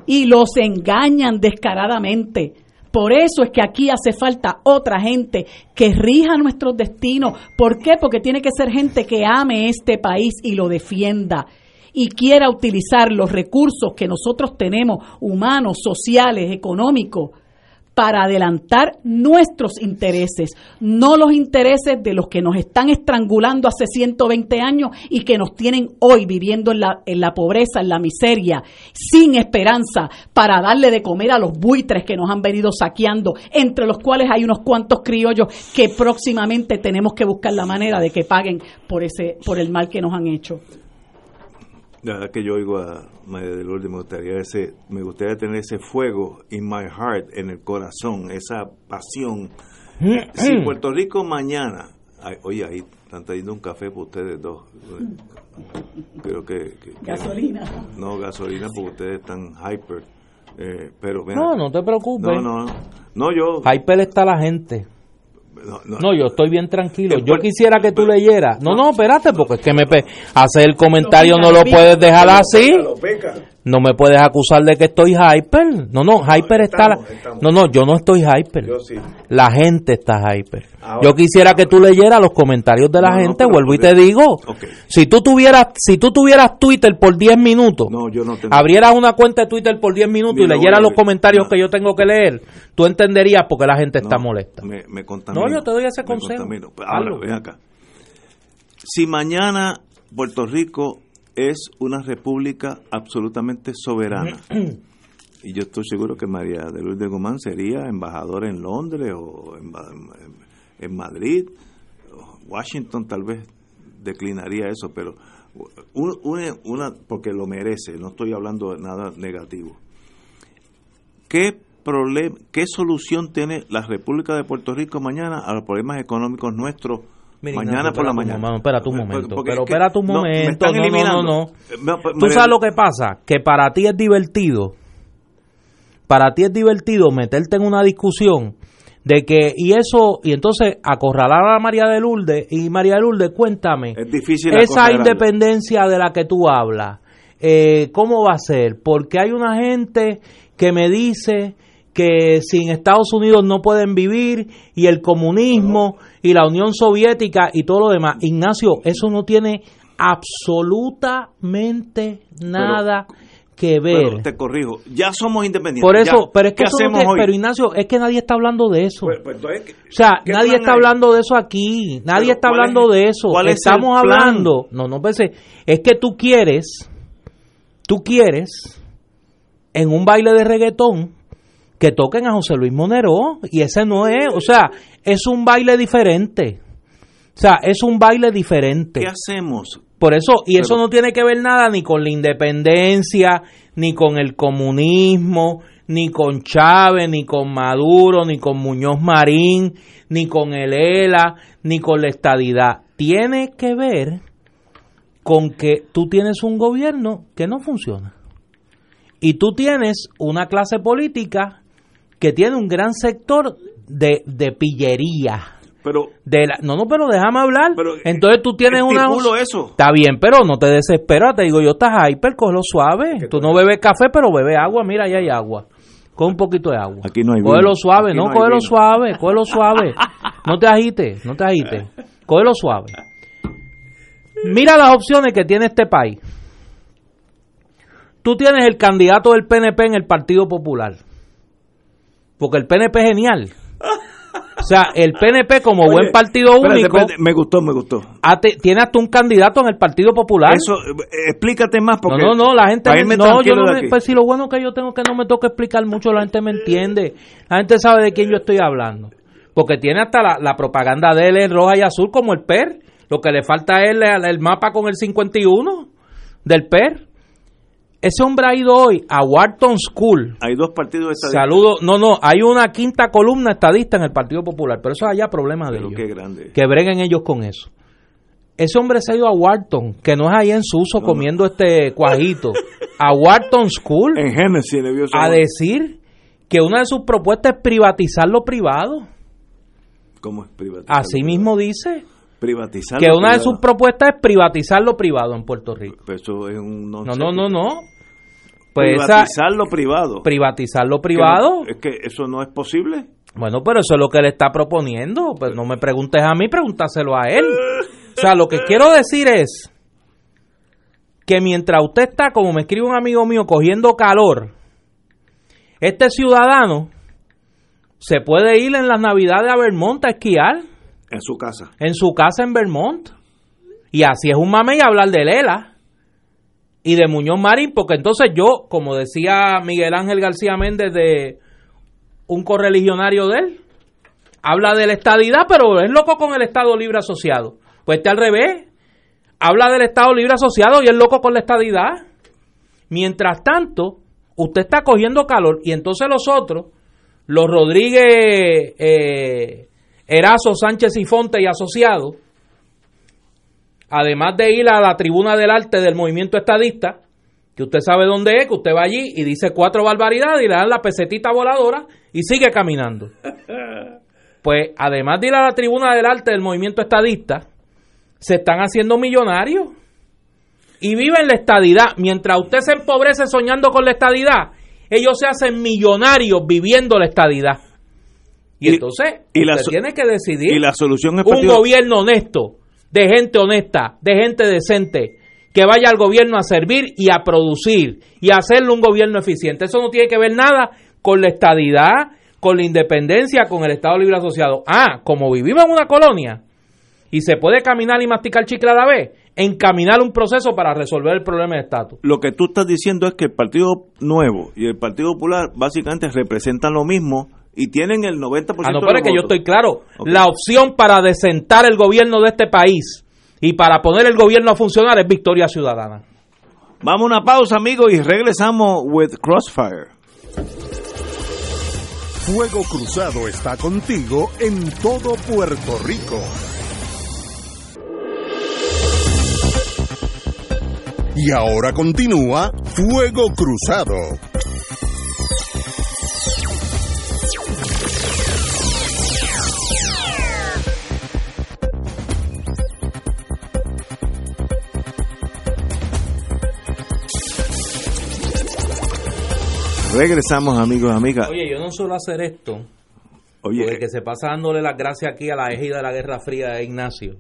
Y los engañan descaradamente. Por eso es que aquí hace falta otra gente que rija nuestros destinos. ¿Por qué? Porque tiene que ser gente que ame este país y lo defienda y quiera utilizar los recursos que nosotros tenemos, humanos, sociales, económicos, para adelantar nuestros intereses, no los intereses de los que nos están estrangulando hace 120 años y que nos tienen hoy viviendo en la, en la pobreza, en la miseria, sin esperanza para darle de comer a los buitres que nos han venido saqueando, entre los cuales hay unos cuantos criollos que próximamente tenemos que buscar la manera de que paguen por ese por el mal que nos han hecho. La verdad que yo oigo a María de Lourdes, me gustaría, ese, me gustaría tener ese fuego in my heart, en el corazón, esa pasión. si Puerto Rico mañana, oye, ahí están trayendo un café para ustedes dos. Creo que, gasolina. No, gasolina porque ustedes están hyper. Eh, pero no, no te preocupes. No, no, no. yo. Hyper está la gente. No, yo estoy bien tranquilo. Yo quisiera que tú leyeras. No, no, espérate, porque es que me hace el comentario no lo puedes dejar así. No me puedes acusar de que estoy hyper. No, no, hyper está. No, no, yo no estoy hyper. La gente está hyper. yo quisiera que tú leyeras los comentarios de la gente. Vuelvo y te digo. Si tú tuvieras, si tú tuvieras Twitter por 10 minutos, abrieras una cuenta de Twitter por 10 minutos y leyeras los comentarios que yo tengo que leer, tú entenderías por qué la gente está molesta. Me, no, yo te doy ese consejo. Pues, ahora, ven acá. Si mañana Puerto Rico es una república absolutamente soberana. y yo estoy seguro que María de Luis de Guzmán sería embajadora en Londres o en, Madrid. Washington tal vez declinaría eso, pero una, porque lo merece, no estoy hablando de nada negativo. ¿Qué, problema, ¿Qué solución tiene la República de Puerto Rico mañana a los problemas económicos nuestros? Mañana por la mañana. espera tu momento. pero espera tu momento. No, no, no, no, pues, Tú sabes lo que pasa, que para ti es divertido. Para ti es divertido meterte en una discusión de que y eso y entonces acorralar a María de Lourdes y María de Lourdes cuéntame es difícil esa independencia de la que tú hablas eh, ¿cómo va a ser? Porque hay una gente que me dice que sin Estados Unidos no pueden vivir y el comunismo y la Unión Soviética y todo lo demás. Ignacio, eso no tiene absolutamente nada que ver. te corrijo, ya somos independientes. Por eso, pero es que pero Ignacio, es que nadie está hablando de eso. Pues, pues, o sea, nadie está hablando de eso aquí, nadie está hablando de eso. Estamos hablando, no, no pensé, es que tú quieres, tú quieres en un baile de reggaetón que toquen a José Luis Monero y ese no es, o sea, es un baile diferente. O sea, es un baile diferente. ¿Qué hacemos? Por eso, y eso no tiene que ver nada ni con la independencia, ni con el comunismo, ni con Chávez, ni con Maduro, ni con Muñoz Marín, ni con el ELA, ni con la estadidad. Tiene que ver con que tú tienes un gobierno que no funciona. Y tú tienes una clase política que tiene un gran sector de, de pillería pero de la, no, no, pero déjame hablar. Entonces tú tienes una eso. Está bien, pero no te desesperas, te digo, yo estás hyper, lo suave. Tú no bebes café, pero bebes agua, mira, ahí hay agua. Con un poquito de agua. Aquí no hay Cógelo suave, no, cógelo suave, cógelo suave. No te agites, no te agites. Cógelo suave. Mira las opciones que tiene este país. Tú tienes el candidato del PNP en el Partido Popular. Porque el PNP es genial. O sea, el PNP como buen partido único... me gustó, me gustó. tiene hasta un candidato en el Partido Popular. Eso, eh, explícate más porque... No, no, no, la gente... no, yo no me, pues si lo bueno que yo tengo que no me toca explicar mucho, la gente me entiende. La gente sabe de quién yo estoy hablando. Porque tiene hasta la, propaganda de él en roja y azul como el PER. Lo que le falta es el, el mapa con el 51 del PER. Ese hombre ha ido hoy a Wharton School. Hay dos partidos estadistas. Saludo, no, no, hay una quinta columna estadista en el Partido Popular, pero eso es allá problema de ellos. grande. Que breguen ellos con eso. Ese hombre se ha ido a Wharton, que no es ahí en Suso comiendo este cuajito, a Wharton School. En Genesis, A decir que una de sus propuestas es privatizar lo privado. ¿Cómo es privatizar? Así mismo dice privatizar que una de sus propuestas es privatizar lo privado en Puerto Rico. eso es un no, no, no, no. Pues privatizar lo privado. Privatizar lo privado. es que eso no es posible. Bueno, pero eso es lo que él está proponiendo. Pues no me preguntes a mí, pregúntaselo a él. O sea, lo que quiero decir es que mientras usted está, como me escribe un amigo mío, cogiendo calor, este ciudadano se puede ir en las navidades a Vermont a esquiar en su casa. En su casa en Vermont. Y así es un mame y hablar de Lela y de Muñoz Marín, porque entonces yo, como decía Miguel Ángel García Méndez de un correligionario de él, habla de la estadidad, pero es loco con el Estado Libre Asociado. Pues este al revés, habla del Estado Libre Asociado y es loco con la estadidad. Mientras tanto, usted está cogiendo calor y entonces los otros, los Rodríguez eh, Erazo Sánchez y Fonte y asociado, además de ir a la tribuna del arte del movimiento estadista, que usted sabe dónde es, que usted va allí y dice cuatro barbaridades y le dan la pesetita voladora y sigue caminando. Pues además de ir a la tribuna del arte del movimiento estadista, se están haciendo millonarios y viven la estadidad. Mientras usted se empobrece soñando con la estadidad, ellos se hacen millonarios viviendo la estadidad. Y, entonces, y usted tiene que decidir y la solución un gobierno honesto, de gente honesta, de gente decente, que vaya al gobierno a servir y a producir y a hacerlo un gobierno eficiente. Eso no tiene que ver nada con la estadidad, con la independencia, con el Estado Libre Asociado. Ah, como vivimos en una colonia y se puede caminar y masticar chicle a la vez, encaminar un proceso para resolver el problema de estatus. Lo que tú estás diciendo es que el Partido Nuevo y el Partido Popular básicamente representan lo mismo y tienen el 90% ah, no, pero que yo estoy claro. La opción para desentar el gobierno de este país y para poner el gobierno a funcionar es victoria ciudadana. Vamos a una pausa, amigos, y regresamos with Crossfire. Fuego Cruzado está contigo en todo Puerto Rico. Y ahora continúa Fuego Cruzado. Regresamos, amigos y amigas. Oye, yo no suelo hacer esto. Oye, Porque que se pasa dándole las gracias aquí a la ejida de la Guerra Fría de Ignacio.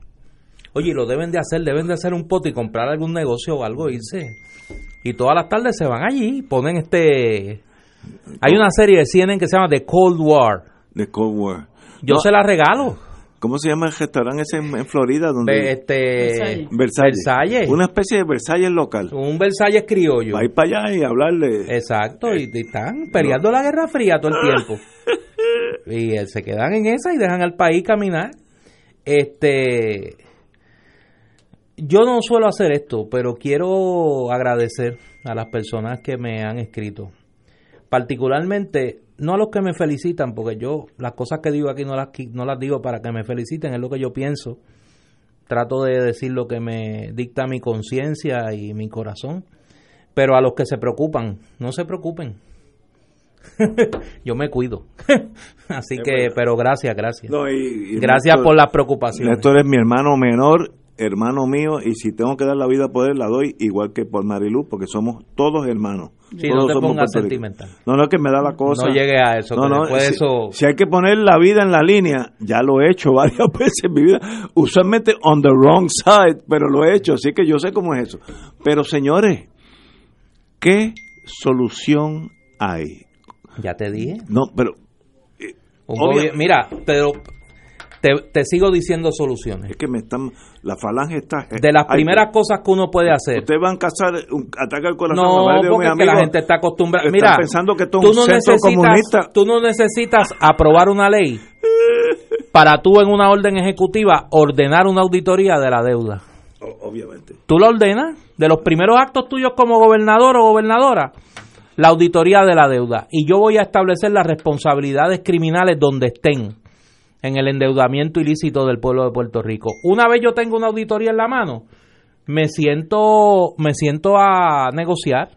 Oye, lo deben de hacer, deben de hacer un pote y comprar algún negocio o algo, irse. Y todas las tardes se van allí, ponen este... Hay una serie de CNN que se llama The Cold War. de Cold War. Yo No, se la regalo. ¿Cómo se llama el restaurante ese en, en Florida? Donde este, Versalles. Versalles. Versalles. Una especie de Versalles local. un Versalles criollo. Va a ir para allá y hablarle. Exacto, y, y están peleando la Guerra Fría todo el tiempo. Y eh, se quedan en esa y dejan al país caminar. Este, yo no suelo hacer esto, pero quiero agradecer a las personas que me han escrito. Particularmente, no a los que me felicitan, porque yo las cosas que digo aquí no las, no las digo para que me feliciten, es lo que yo pienso. Trato de decir lo que me dicta mi conciencia y mi corazón. Pero a los que se preocupan, no se preocupen. yo me cuido. Así Es que, pero gracias, gracias. No, y- y Gracias Néstor- por las preocupaciones. Néstor es mi hermano menor, hermano mío, y si tengo que dar la vida por él, la doy igual que por Marilu, porque somos todos hermanos. Sí, Todos no te somos pongas sentimental. No, no, es que me da la cosa. No llegue a eso, No, no, si, eso... si hay que poner la vida en la línea, ya lo he hecho varias veces en mi vida, usualmente on the wrong side, pero lo he hecho, así que yo sé cómo es eso. Pero señores, ¿qué solución hay? Ya te dije. No, pero gobier- Mira, pero te, te sigo diciendo soluciones. es que me están, la falange está... De las primeras cosas que uno puede hacer. Ustedes van a cazar un ataque al corazón. No, a porque es que la gente está acostumbrada. están Mira, pensando que esto es un no centro comunista. tú no necesitas aprobar una ley para tú en una orden ejecutiva ordenar una auditoría de la deuda. O- Obviamente. Tú la ordenas de los primeros actos tuyos como gobernador o gobernadora, la auditoría de la deuda. Y yo voy a establecer las responsabilidades criminales donde estén en el endeudamiento ilícito del pueblo de Puerto Rico. Una vez yo tengo una auditoría en la mano, me siento, me siento a negociar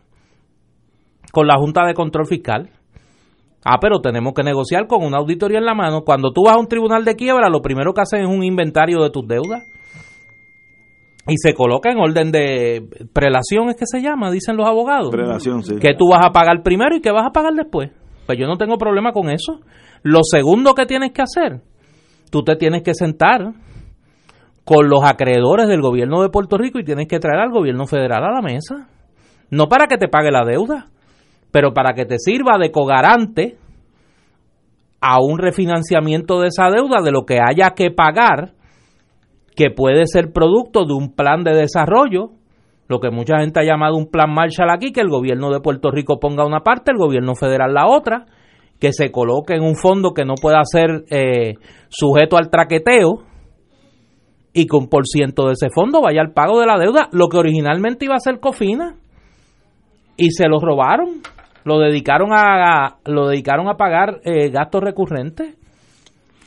con la Junta de Control Fiscal. Ah, pero tenemos que negociar con una auditoría en la mano. Cuando tú vas a un tribunal de quiebra, lo primero que hacen es un inventario de tus deudas y se coloca en orden de prelación, es que se llama, dicen los abogados. Relación, sí. Que tú vas a pagar primero y que vas a pagar después. Pues yo no tengo problema con eso. Lo segundo que tienes que hacer, tú te tienes que sentar con los acreedores del gobierno de Puerto Rico y tienes que traer al gobierno federal a la mesa. No para que te pague la deuda, pero para que te sirva de cogarante a un refinanciamiento de esa deuda de lo que haya que pagar, que puede ser producto de un plan de desarrollo, lo que mucha gente ha llamado un plan Marshall aquí, que el gobierno de Puerto Rico ponga una parte, el gobierno federal la otra, que se coloque en un fondo que no pueda ser eh, sujeto al traqueteo y que un por ciento de ese fondo vaya al pago de la deuda, lo que originalmente iba a ser Cofina y se lo robaron, lo dedicaron a lo dedicaron a pagar eh, gastos recurrentes.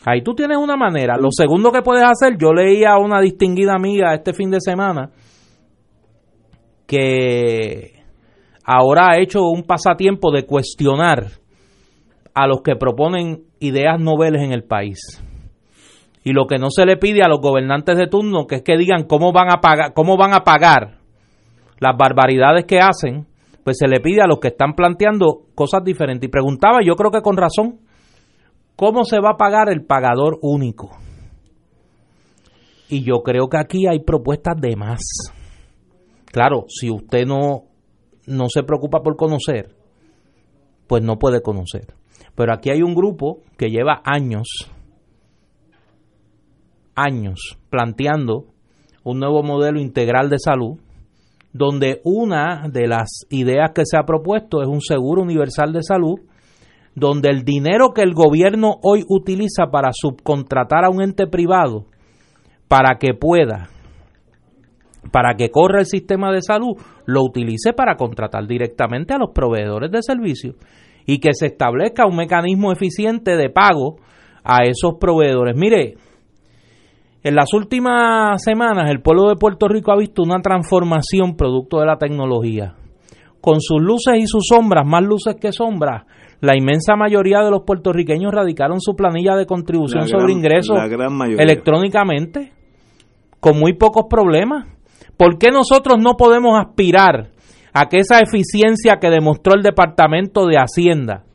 Ahí tú tienes una manera. Lo segundo que puedes hacer, yo leía a una distinguida amiga este fin de semana que ahora ha hecho un pasatiempo de cuestionar a los que proponen ideas noveles en el país. Y lo que no se le pide a los gobernantes de turno que es que digan cómo van a pagar, cómo van a pagar las barbaridades que hacen, pues se le pide a los que están planteando cosas diferentes. Y preguntaba, yo creo que con razón, ¿cómo se va a pagar el pagador único? Y yo creo que aquí hay propuestas de más. Claro, si usted no, no se preocupa por conocer, pues no puede conocer. Pero aquí hay un grupo que lleva años, años, planteando un nuevo modelo integral de salud, donde una de las ideas que se ha propuesto es un seguro universal de salud, donde el dinero que el gobierno hoy utiliza para subcontratar a un ente privado para que pueda, para que corra el sistema de salud, lo utilice para contratar directamente a los proveedores de servicios y que se establezca un mecanismo eficiente de pago a esos proveedores. Mire, en las últimas semanas el pueblo de Puerto Rico ha visto una transformación producto de la tecnología. Con sus luces y sus sombras, más luces que sombras, la inmensa mayoría de los puertorriqueños radicaron su planilla de contribución sobre ingresos electrónicamente, con muy pocos problemas. ¿Por qué nosotros no podemos aspirar a que esa eficiencia que demostró el Departamento de Hacienda,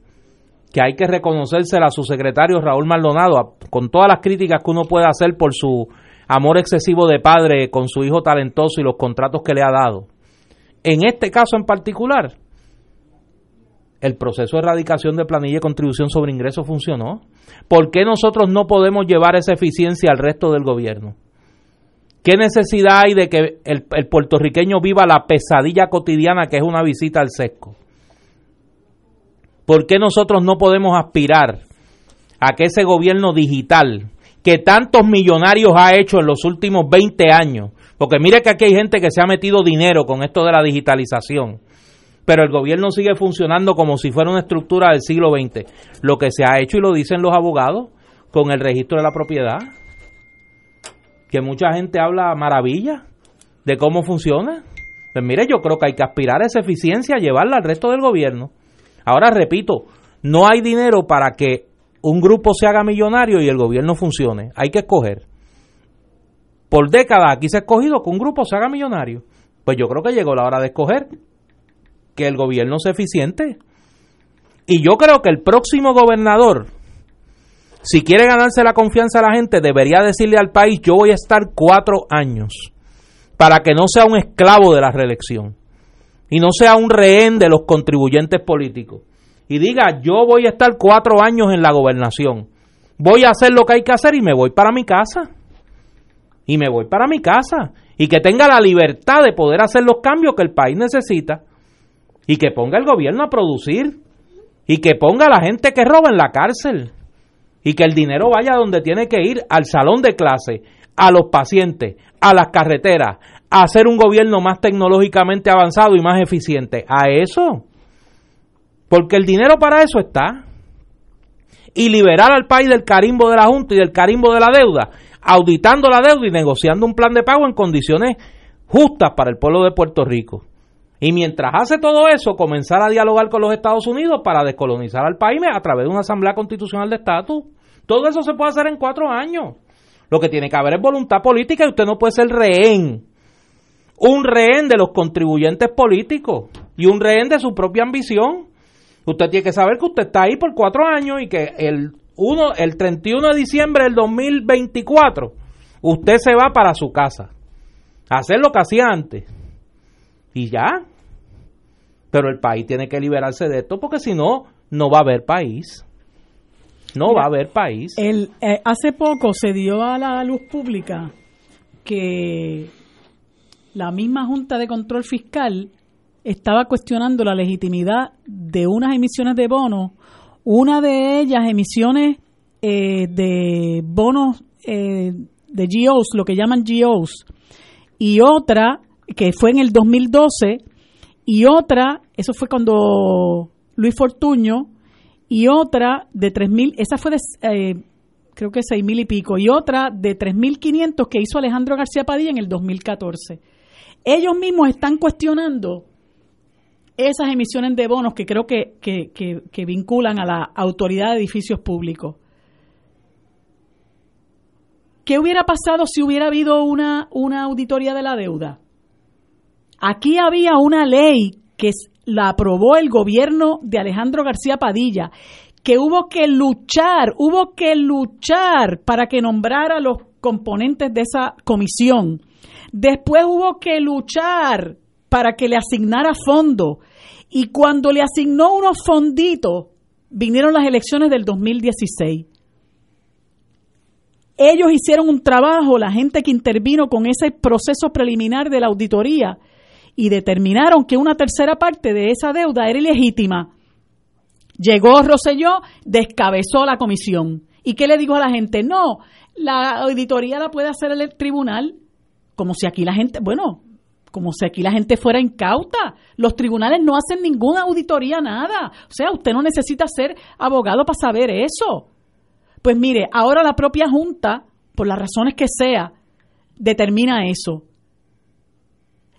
que hay que reconocérsela a su secretario Raúl Maldonado, con todas las críticas que uno puede hacer por su amor excesivo de padre con su hijo talentoso y los contratos que le ha dado. En este caso en particular, el proceso de erradicación de planilla y contribución sobre ingresos funcionó. ¿Por qué nosotros no podemos llevar esa eficiencia al resto del gobierno? ¿Qué necesidad hay de que el, puertorriqueño viva la pesadilla cotidiana que es una visita al sesco? ¿Por qué nosotros no podemos aspirar a que ese gobierno digital que tantos millonarios ha hecho en los últimos 20 años, porque mire que aquí hay gente que se ha metido dinero con esto de la digitalización, pero el gobierno sigue funcionando como si fuera una estructura del siglo XX. Lo que se ha hecho, y lo dicen los abogados, con el registro de la propiedad, que mucha gente habla maravilla de cómo funciona. Pues mire, yo creo que hay que aspirar a esa eficiencia, llevarla al resto del gobierno. Ahora repito, no hay dinero para que un grupo se haga millonario y el gobierno funcione. Hay que escoger. Por décadas aquí se ha escogido que un grupo se haga millonario. Pues yo creo que llegó la hora de escoger que el gobierno sea eficiente. Y yo creo que el próximo gobernador, si quiere ganarse la confianza de la gente, debería decirle al país, yo voy a estar cuatro años, para que no sea un esclavo de la reelección y no sea un rehén de los contribuyentes políticos. Y diga, yo voy a estar cuatro años en la gobernación, voy a hacer lo que hay que hacer y me voy para mi casa. Y me voy para mi casa. Y que tenga la libertad de poder hacer los cambios que el país necesita y que ponga el gobierno a producir y que ponga a la gente que roba en la cárcel y que el dinero vaya donde tiene que ir, al salón de clase, a los pacientes, a las carreteras, a hacer un gobierno más tecnológicamente avanzado y más eficiente. A eso. Porque el dinero para eso está. Y liberar al país del carimbo de la Junta y del carimbo de la deuda, auditando la deuda y negociando un plan de pago en condiciones justas para el pueblo de Puerto Rico. Y mientras hace todo eso, comenzar a dialogar con los Estados Unidos para descolonizar al país a través de una asamblea constitucional de estatus. Todo eso se puede hacer en cuatro años. Lo que tiene que haber es voluntad política y usted no puede ser rehén. Un rehén de los contribuyentes políticos y un rehén de su propia ambición. Usted tiene que saber que usted está ahí por cuatro años y que el, uno, el 31 de diciembre del 2024 usted se va para su casa a hacer lo que hacía antes. Y ya, pero el país tiene que liberarse de esto porque si no, no va a haber país. No va a haber país. El, eh, hace poco se dio a la luz pública que la misma Junta de Control Fiscal estaba cuestionando la legitimidad de unas emisiones de bonos, una de ellas emisiones eh, de bonos eh, de GOs, lo que llaman GOs, y otra que fue en el 2012 y otra, eso fue cuando Luis Fortuño, y otra de 3.000, esa fue de, eh, creo que 6.000 y pico, y otra de 3.500 que hizo Alejandro García Padilla en el 2014. Ellos mismos están cuestionando esas emisiones de bonos que creo que, que, que, vinculan a la autoridad de edificios públicos. ¿Qué hubiera pasado si hubiera habido una, una auditoría de la deuda? Aquí había una ley que la aprobó el gobierno de Alejandro García Padilla, que hubo que luchar, hubo que luchar para que nombrara los componentes de esa comisión. Después hubo que luchar para que le asignara fondo. Y cuando le asignó unos fonditos, vinieron las elecciones del 2016. Ellos hicieron un trabajo, la gente que intervino con ese proceso preliminar de la auditoría, y determinaron que una tercera parte de esa deuda era ilegítima. Llegó Roselló, descabezó la comisión. ¿Y qué le dijo a la gente? No, la auditoría la puede hacer el tribunal, como si aquí la gente, bueno, como si aquí la gente fuera incauta. Los tribunales no hacen ninguna auditoría, nada. O sea, usted no necesita ser abogado para saber eso. Pues mire, ahora la propia Junta, por las razones que sea, determina eso.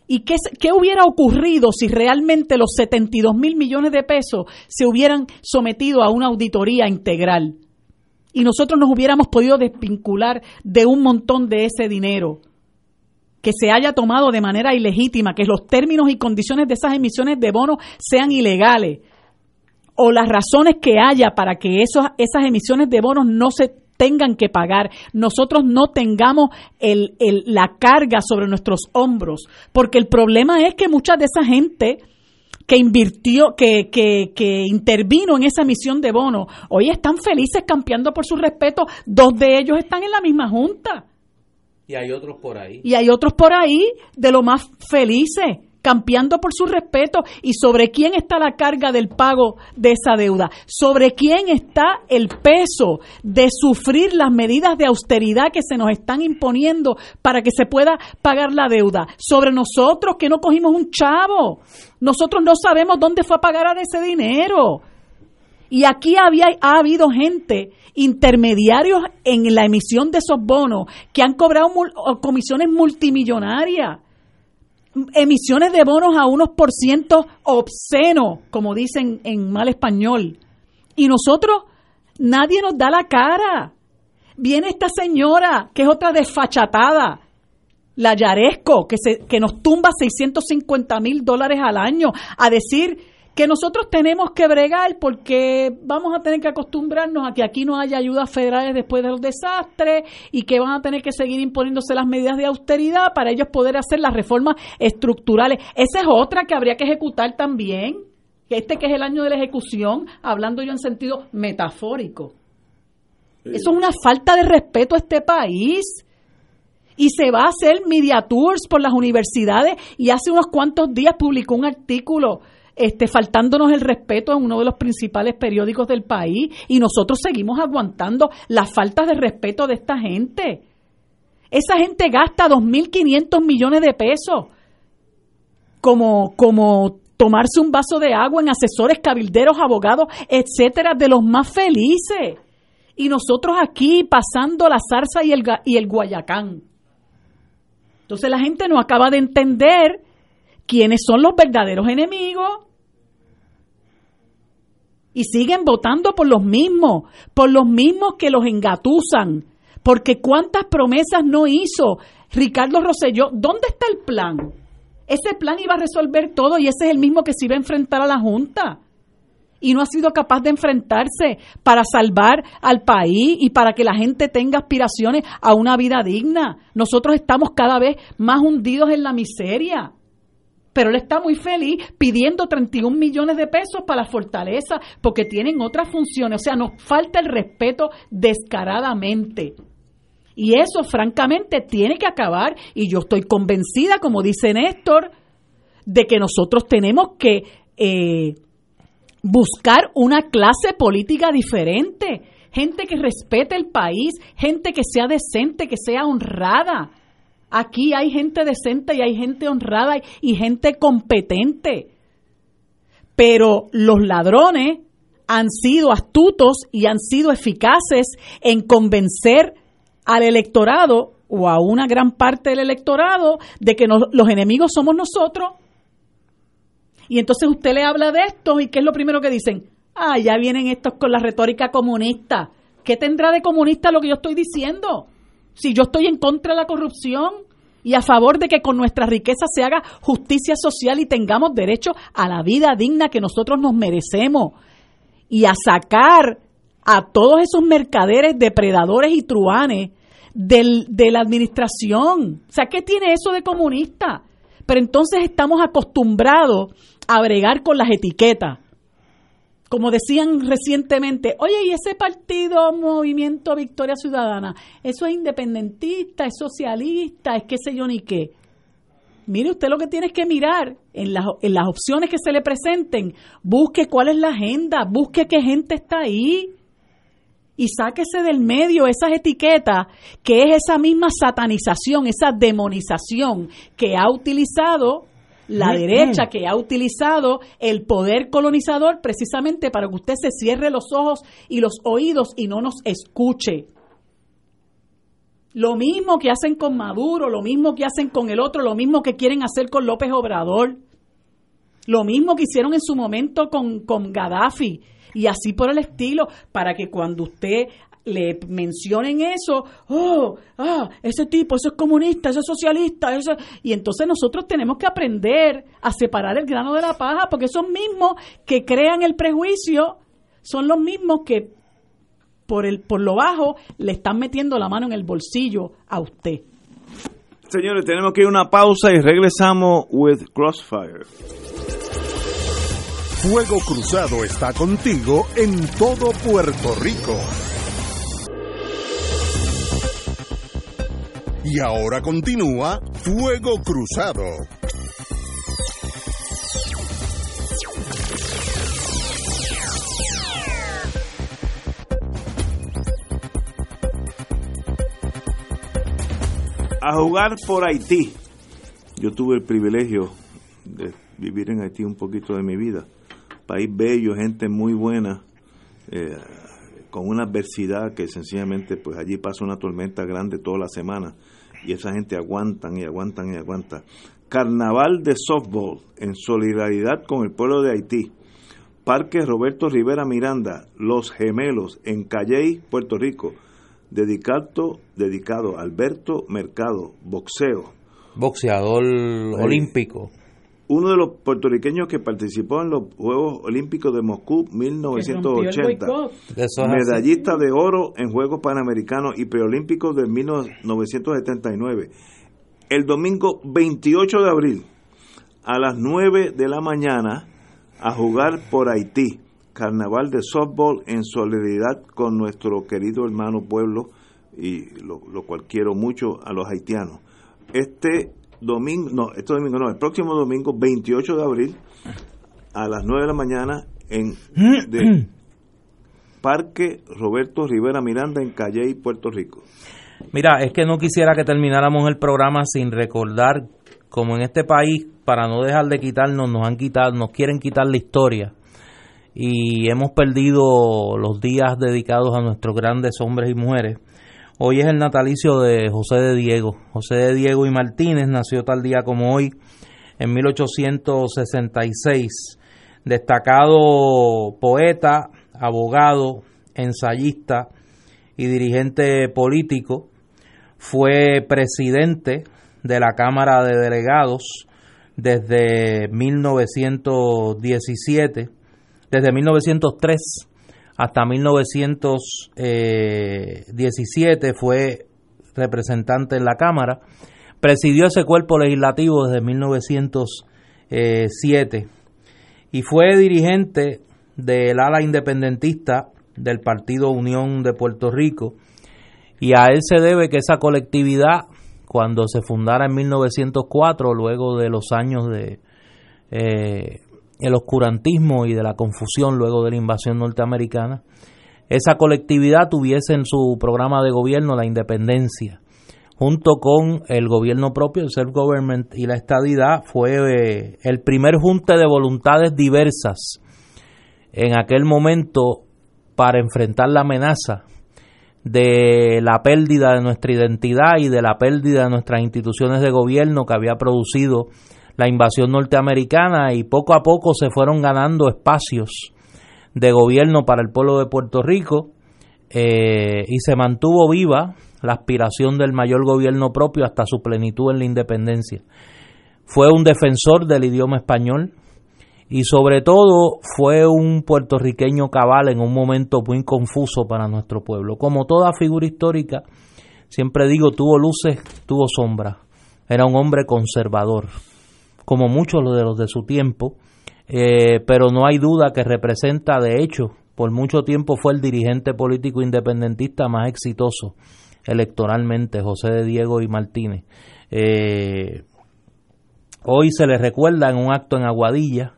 ¿Y qué, qué, hubiera ocurrido si realmente los 72 mil millones de pesos se hubieran sometido a una auditoría integral? Y nosotros nos hubiéramos podido desvincular de un montón de ese dinero. que se haya tomado de manera ilegítima, que los términos y condiciones de esas emisiones de bonos sean ilegales, o las razones que haya para que esos, esas emisiones de bonos no se tengan que pagar, nosotros no tengamos el, la carga sobre nuestros hombros, porque el problema es que mucha de esa gente que invirtió, que, que, que intervino en esa emisión de bonos, hoy están felices campeando por su respeto, dos de ellos están en la misma junta. Y hay otros por ahí. Y hay otros por ahí de lo más felices campeando por su respeto. Y sobre quién está la carga del pago de esa deuda, sobre quién está el peso de sufrir las medidas de austeridad que se nos están imponiendo para que se pueda pagar la deuda, sobre nosotros que no cogimos un chavo, nosotros no sabemos dónde fue a pagar ese dinero. Y aquí había, ha habido gente, intermediarios en la emisión de esos bonos, que han cobrado comisiones multimillonarias emisiones de bonos a unos por ciento obscenos, como dicen en mal español. Y nosotros, nadie nos da la cara. Viene esta señora, que es otra desfachatada, la Yaresco, que, se, que nos tumba 650 mil dólares al año, a decir que nosotros tenemos que bregar porque vamos a tener que acostumbrarnos a que aquí no haya ayudas federales después de los desastres y que van a tener que seguir imponiéndose las medidas de austeridad para ellos poder hacer las reformas estructurales. Esa es otra que habría que ejecutar también. Este que es el año de la ejecución, hablando yo en sentido metafórico. Eso es una falta de respeto a este país y se va a hacer media tours por las universidades y hace unos cuantos días publicó un artículo este, faltándonos el respeto en uno de los principales periódicos del país y nosotros seguimos aguantando las faltas de respeto de esta gente. Esa gente gasta 2.500 millones de pesos como, como tomarse un vaso de agua en asesores, cabilderos, abogados, etcétera, de los más felices. Y nosotros aquí pasando la zarza y el, y el guayacán. Entonces la gente no acaba de entender quiénes son los verdaderos enemigos. Y siguen votando por los mismos, por los mismos que los engatusan. Porque cuántas promesas no hizo Ricardo Rosselló. ¿Dónde está el plan? Ese plan iba a resolver todo y ese es el mismo que se iba a enfrentar a la Junta. Y no ha sido capaz de enfrentarse para salvar al país y para que la gente tenga aspiraciones a una vida digna. Nosotros estamos cada vez más hundidos en la miseria pero él está muy feliz pidiendo 31 millones de pesos para la fortaleza porque tienen otras funciones. O sea, nos falta el respeto descaradamente. Y eso, francamente, tiene que acabar. Y yo estoy convencida, como dice Néstor, de que nosotros tenemos que eh, buscar una clase política diferente. Gente que respete el país, gente que sea decente, que sea honrada Aquí hay gente decente y hay gente honrada y gente competente. Pero los ladrones han sido astutos y han sido eficaces en convencer al electorado o a una gran parte del electorado de que los enemigos somos nosotros. Y entonces usted le habla de esto y ¿qué es lo primero que dicen? Ah, ya vienen estos con la retórica comunista. ¿Qué tendrá de comunista lo que yo estoy diciendo? Si yo estoy en contra de la corrupción y a favor de que con nuestra riqueza se haga justicia social y tengamos derecho a la vida digna que nosotros nos merecemos y a sacar a todos esos mercaderes, depredadores y truanes de la administración. O sea, ¿qué tiene eso de comunista? Pero entonces estamos acostumbrados a bregar con las etiquetas como decían recientemente, oye, ¿y ese partido Movimiento Victoria Ciudadana? Eso es independentista, es socialista, es qué sé yo ni qué. Mire, usted lo que tiene es que mirar en las, en las opciones que se le presenten, busque cuál es la agenda, busque qué gente está ahí y sáquese del medio esas etiquetas que es esa misma satanización, esa demonización que ha utilizado la derecha que ha utilizado el poder colonizador precisamente para que usted se cierre los ojos y los oídos y no nos escuche. Lo mismo que hacen con Maduro, lo mismo que hacen con el otro, lo mismo que quieren hacer con López Obrador, lo mismo que hicieron en su momento con, con Gaddafi. Y así por el estilo, para que cuando usted le mencionen eso, oh, ah, ese tipo, eso es comunista, eso es socialista, eso y entonces nosotros tenemos que aprender a separar el grano de la paja, porque esos mismos que crean el prejuicio son los mismos que por el por lo bajo le están metiendo la mano en el bolsillo a usted. Señores, tenemos que ir a una pausa y regresamos with Crossfire. Fuego Cruzado está contigo en todo Puerto Rico. Y ahora continúa Fuego Cruzado. A jugar por Haití. Yo tuve el privilegio de vivir en Haití un poquito de mi vida. País bello, gente muy buena, eh, con una adversidad que sencillamente pues allí pasa una tormenta grande toda la semana y esa gente aguantan y aguantan y aguantan. Carnaval de softball en solidaridad con el pueblo de Haití. Parque Roberto Rivera Miranda, Los Gemelos, en Calley, Puerto Rico. Dedicado, dedicado a Alberto Mercado, boxeo. Boxeador olímpico. Uno de los puertorriqueños que participó en los Juegos Olímpicos de Moscú 1980. Medallista de oro en Juegos Panamericanos y Preolímpicos de 1979. El domingo 28 de abril a las 9 de la mañana a jugar por Haití. Carnaval de softball en solidaridad con nuestro querido hermano pueblo y lo, cual quiero mucho a los haitianos. Este domingo, no, este domingo no, el próximo domingo 28 de abril a las 9 de la mañana en Parque Roberto Rivera Miranda en Calley, Puerto Rico. Mira, es que no quisiera que termináramos el programa sin recordar como en este país, para no dejar de quitarnos, nos han quitado, nos quieren quitar la historia y hemos perdido los días dedicados a nuestros grandes hombres y mujeres. Hoy es el natalicio de José de Diego. José de Diego y Martínez nació tal día como hoy, en 1866. Destacado poeta, abogado, ensayista y dirigente político. Fue presidente de la Cámara de Delegados desde 1917 desde 1903 hasta 1917 fue representante en la Cámara, presidió ese cuerpo legislativo desde 1907 y fue dirigente del ala independentista del Partido Unión de Puerto Rico. Y a él se debe que esa colectividad cuando se fundara en 1904 luego de los años de eh, el oscurantismo y de la confusión luego de la invasión norteamericana, esa colectividad tuviese en su programa de gobierno la independencia. Junto con el gobierno propio, el self-government y la estadidad, fue eh, el primer junte de voluntades diversas en aquel momento para enfrentar la amenaza de la pérdida de nuestra identidad y de la pérdida de nuestras instituciones de gobierno que había producido la invasión norteamericana y poco a poco se fueron ganando espacios de gobierno para el pueblo de Puerto Rico eh, y se mantuvo viva la aspiración del mayor gobierno propio hasta su plenitud en la independencia. Fue un defensor del idioma español y sobre todo fue un puertorriqueño cabal en un momento muy confuso para nuestro pueblo. Como toda figura histórica, siempre digo, tuvo luces, tuvo sombras. Era un hombre conservador como muchos de los de su tiempo, eh, pero no hay duda que representa, de hecho, por mucho tiempo fue el dirigente político independentista más exitoso electoralmente, José de Diego y Martínez. Eh, hoy se le recuerda en un acto en Aguadilla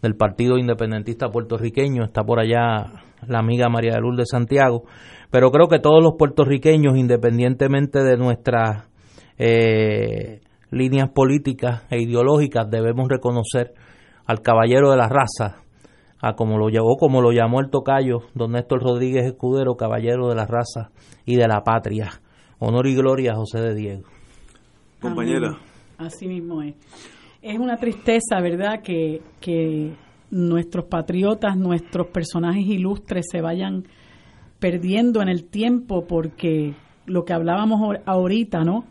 del Partido Independentista Puertorriqueño, está por allá la amiga María de Lourdes Santiago, pero creo que todos los puertorriqueños, independientemente de nuestra eh, líneas políticas e ideológicas debemos reconocer al caballero de la raza, a como lo llevó, como lo llamó el tocayo, don Néstor Rodríguez Escudero, caballero de la raza y de la patria. Honor y gloria a José de Diego. Compañera. Así mismo es. Es una tristeza, ¿verdad?, que, que nuestros patriotas, nuestros personajes ilustres se vayan perdiendo en el tiempo porque lo que hablábamos ahorita, ¿no?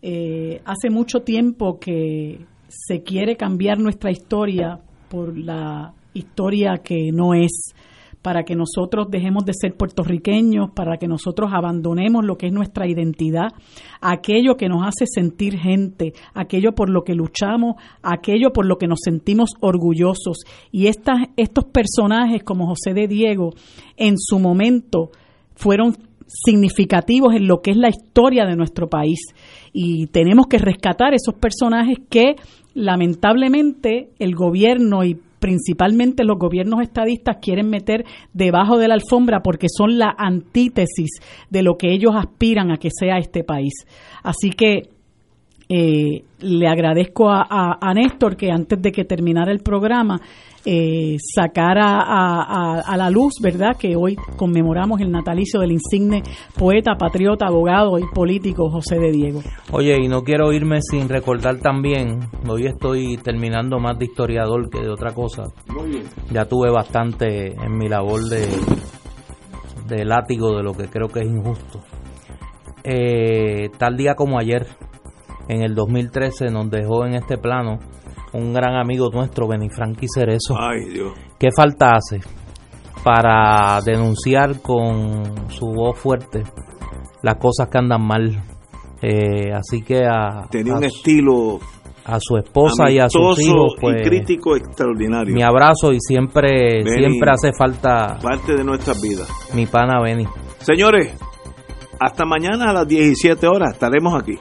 Eh, hace mucho tiempo que se quiere cambiar nuestra historia por la historia que no es, para que nosotros dejemos de ser puertorriqueños, para que nosotros abandonemos lo que es nuestra identidad, aquello que nos hace sentir gente, aquello por lo que luchamos, aquello por lo que nos sentimos orgullosos. Y estas, estos personajes como José de Diego, en su momento, fueron significativos en lo que es la historia de nuestro país. Y tenemos que rescatar esos personajes que lamentablemente el gobierno y principalmente los gobiernos estadistas quieren meter debajo de la alfombra porque son la antítesis de lo que ellos aspiran a que sea este país. Así que eh, le agradezco a, a, Néstor que antes de que terminara el programa eh, sacara a, la luz, ¿verdad? Que hoy conmemoramos el natalicio del insigne poeta, patriota, abogado y político José de Diego. Oye, y no quiero irme sin recordar también, hoy estoy terminando más de historiador que de otra cosa. Ya tuve bastante en mi labor de, de látigo de lo que creo que es injusto. Eh, tal día como ayer, en el 2013 nos dejó en este plano un gran amigo nuestro, Benifranqui Cerezo. Ay, Dios. ¿Qué falta hace para denunciar con su voz fuerte las cosas que andan mal? Eh, así que a... Tenía un estilo a su esposa y a sus hijos pues crítico extraordinario mi abrazo y siempre siempre hace falta parte de nuestras vidas mi pana Beni señores hasta mañana a las 17 horas estaremos aquí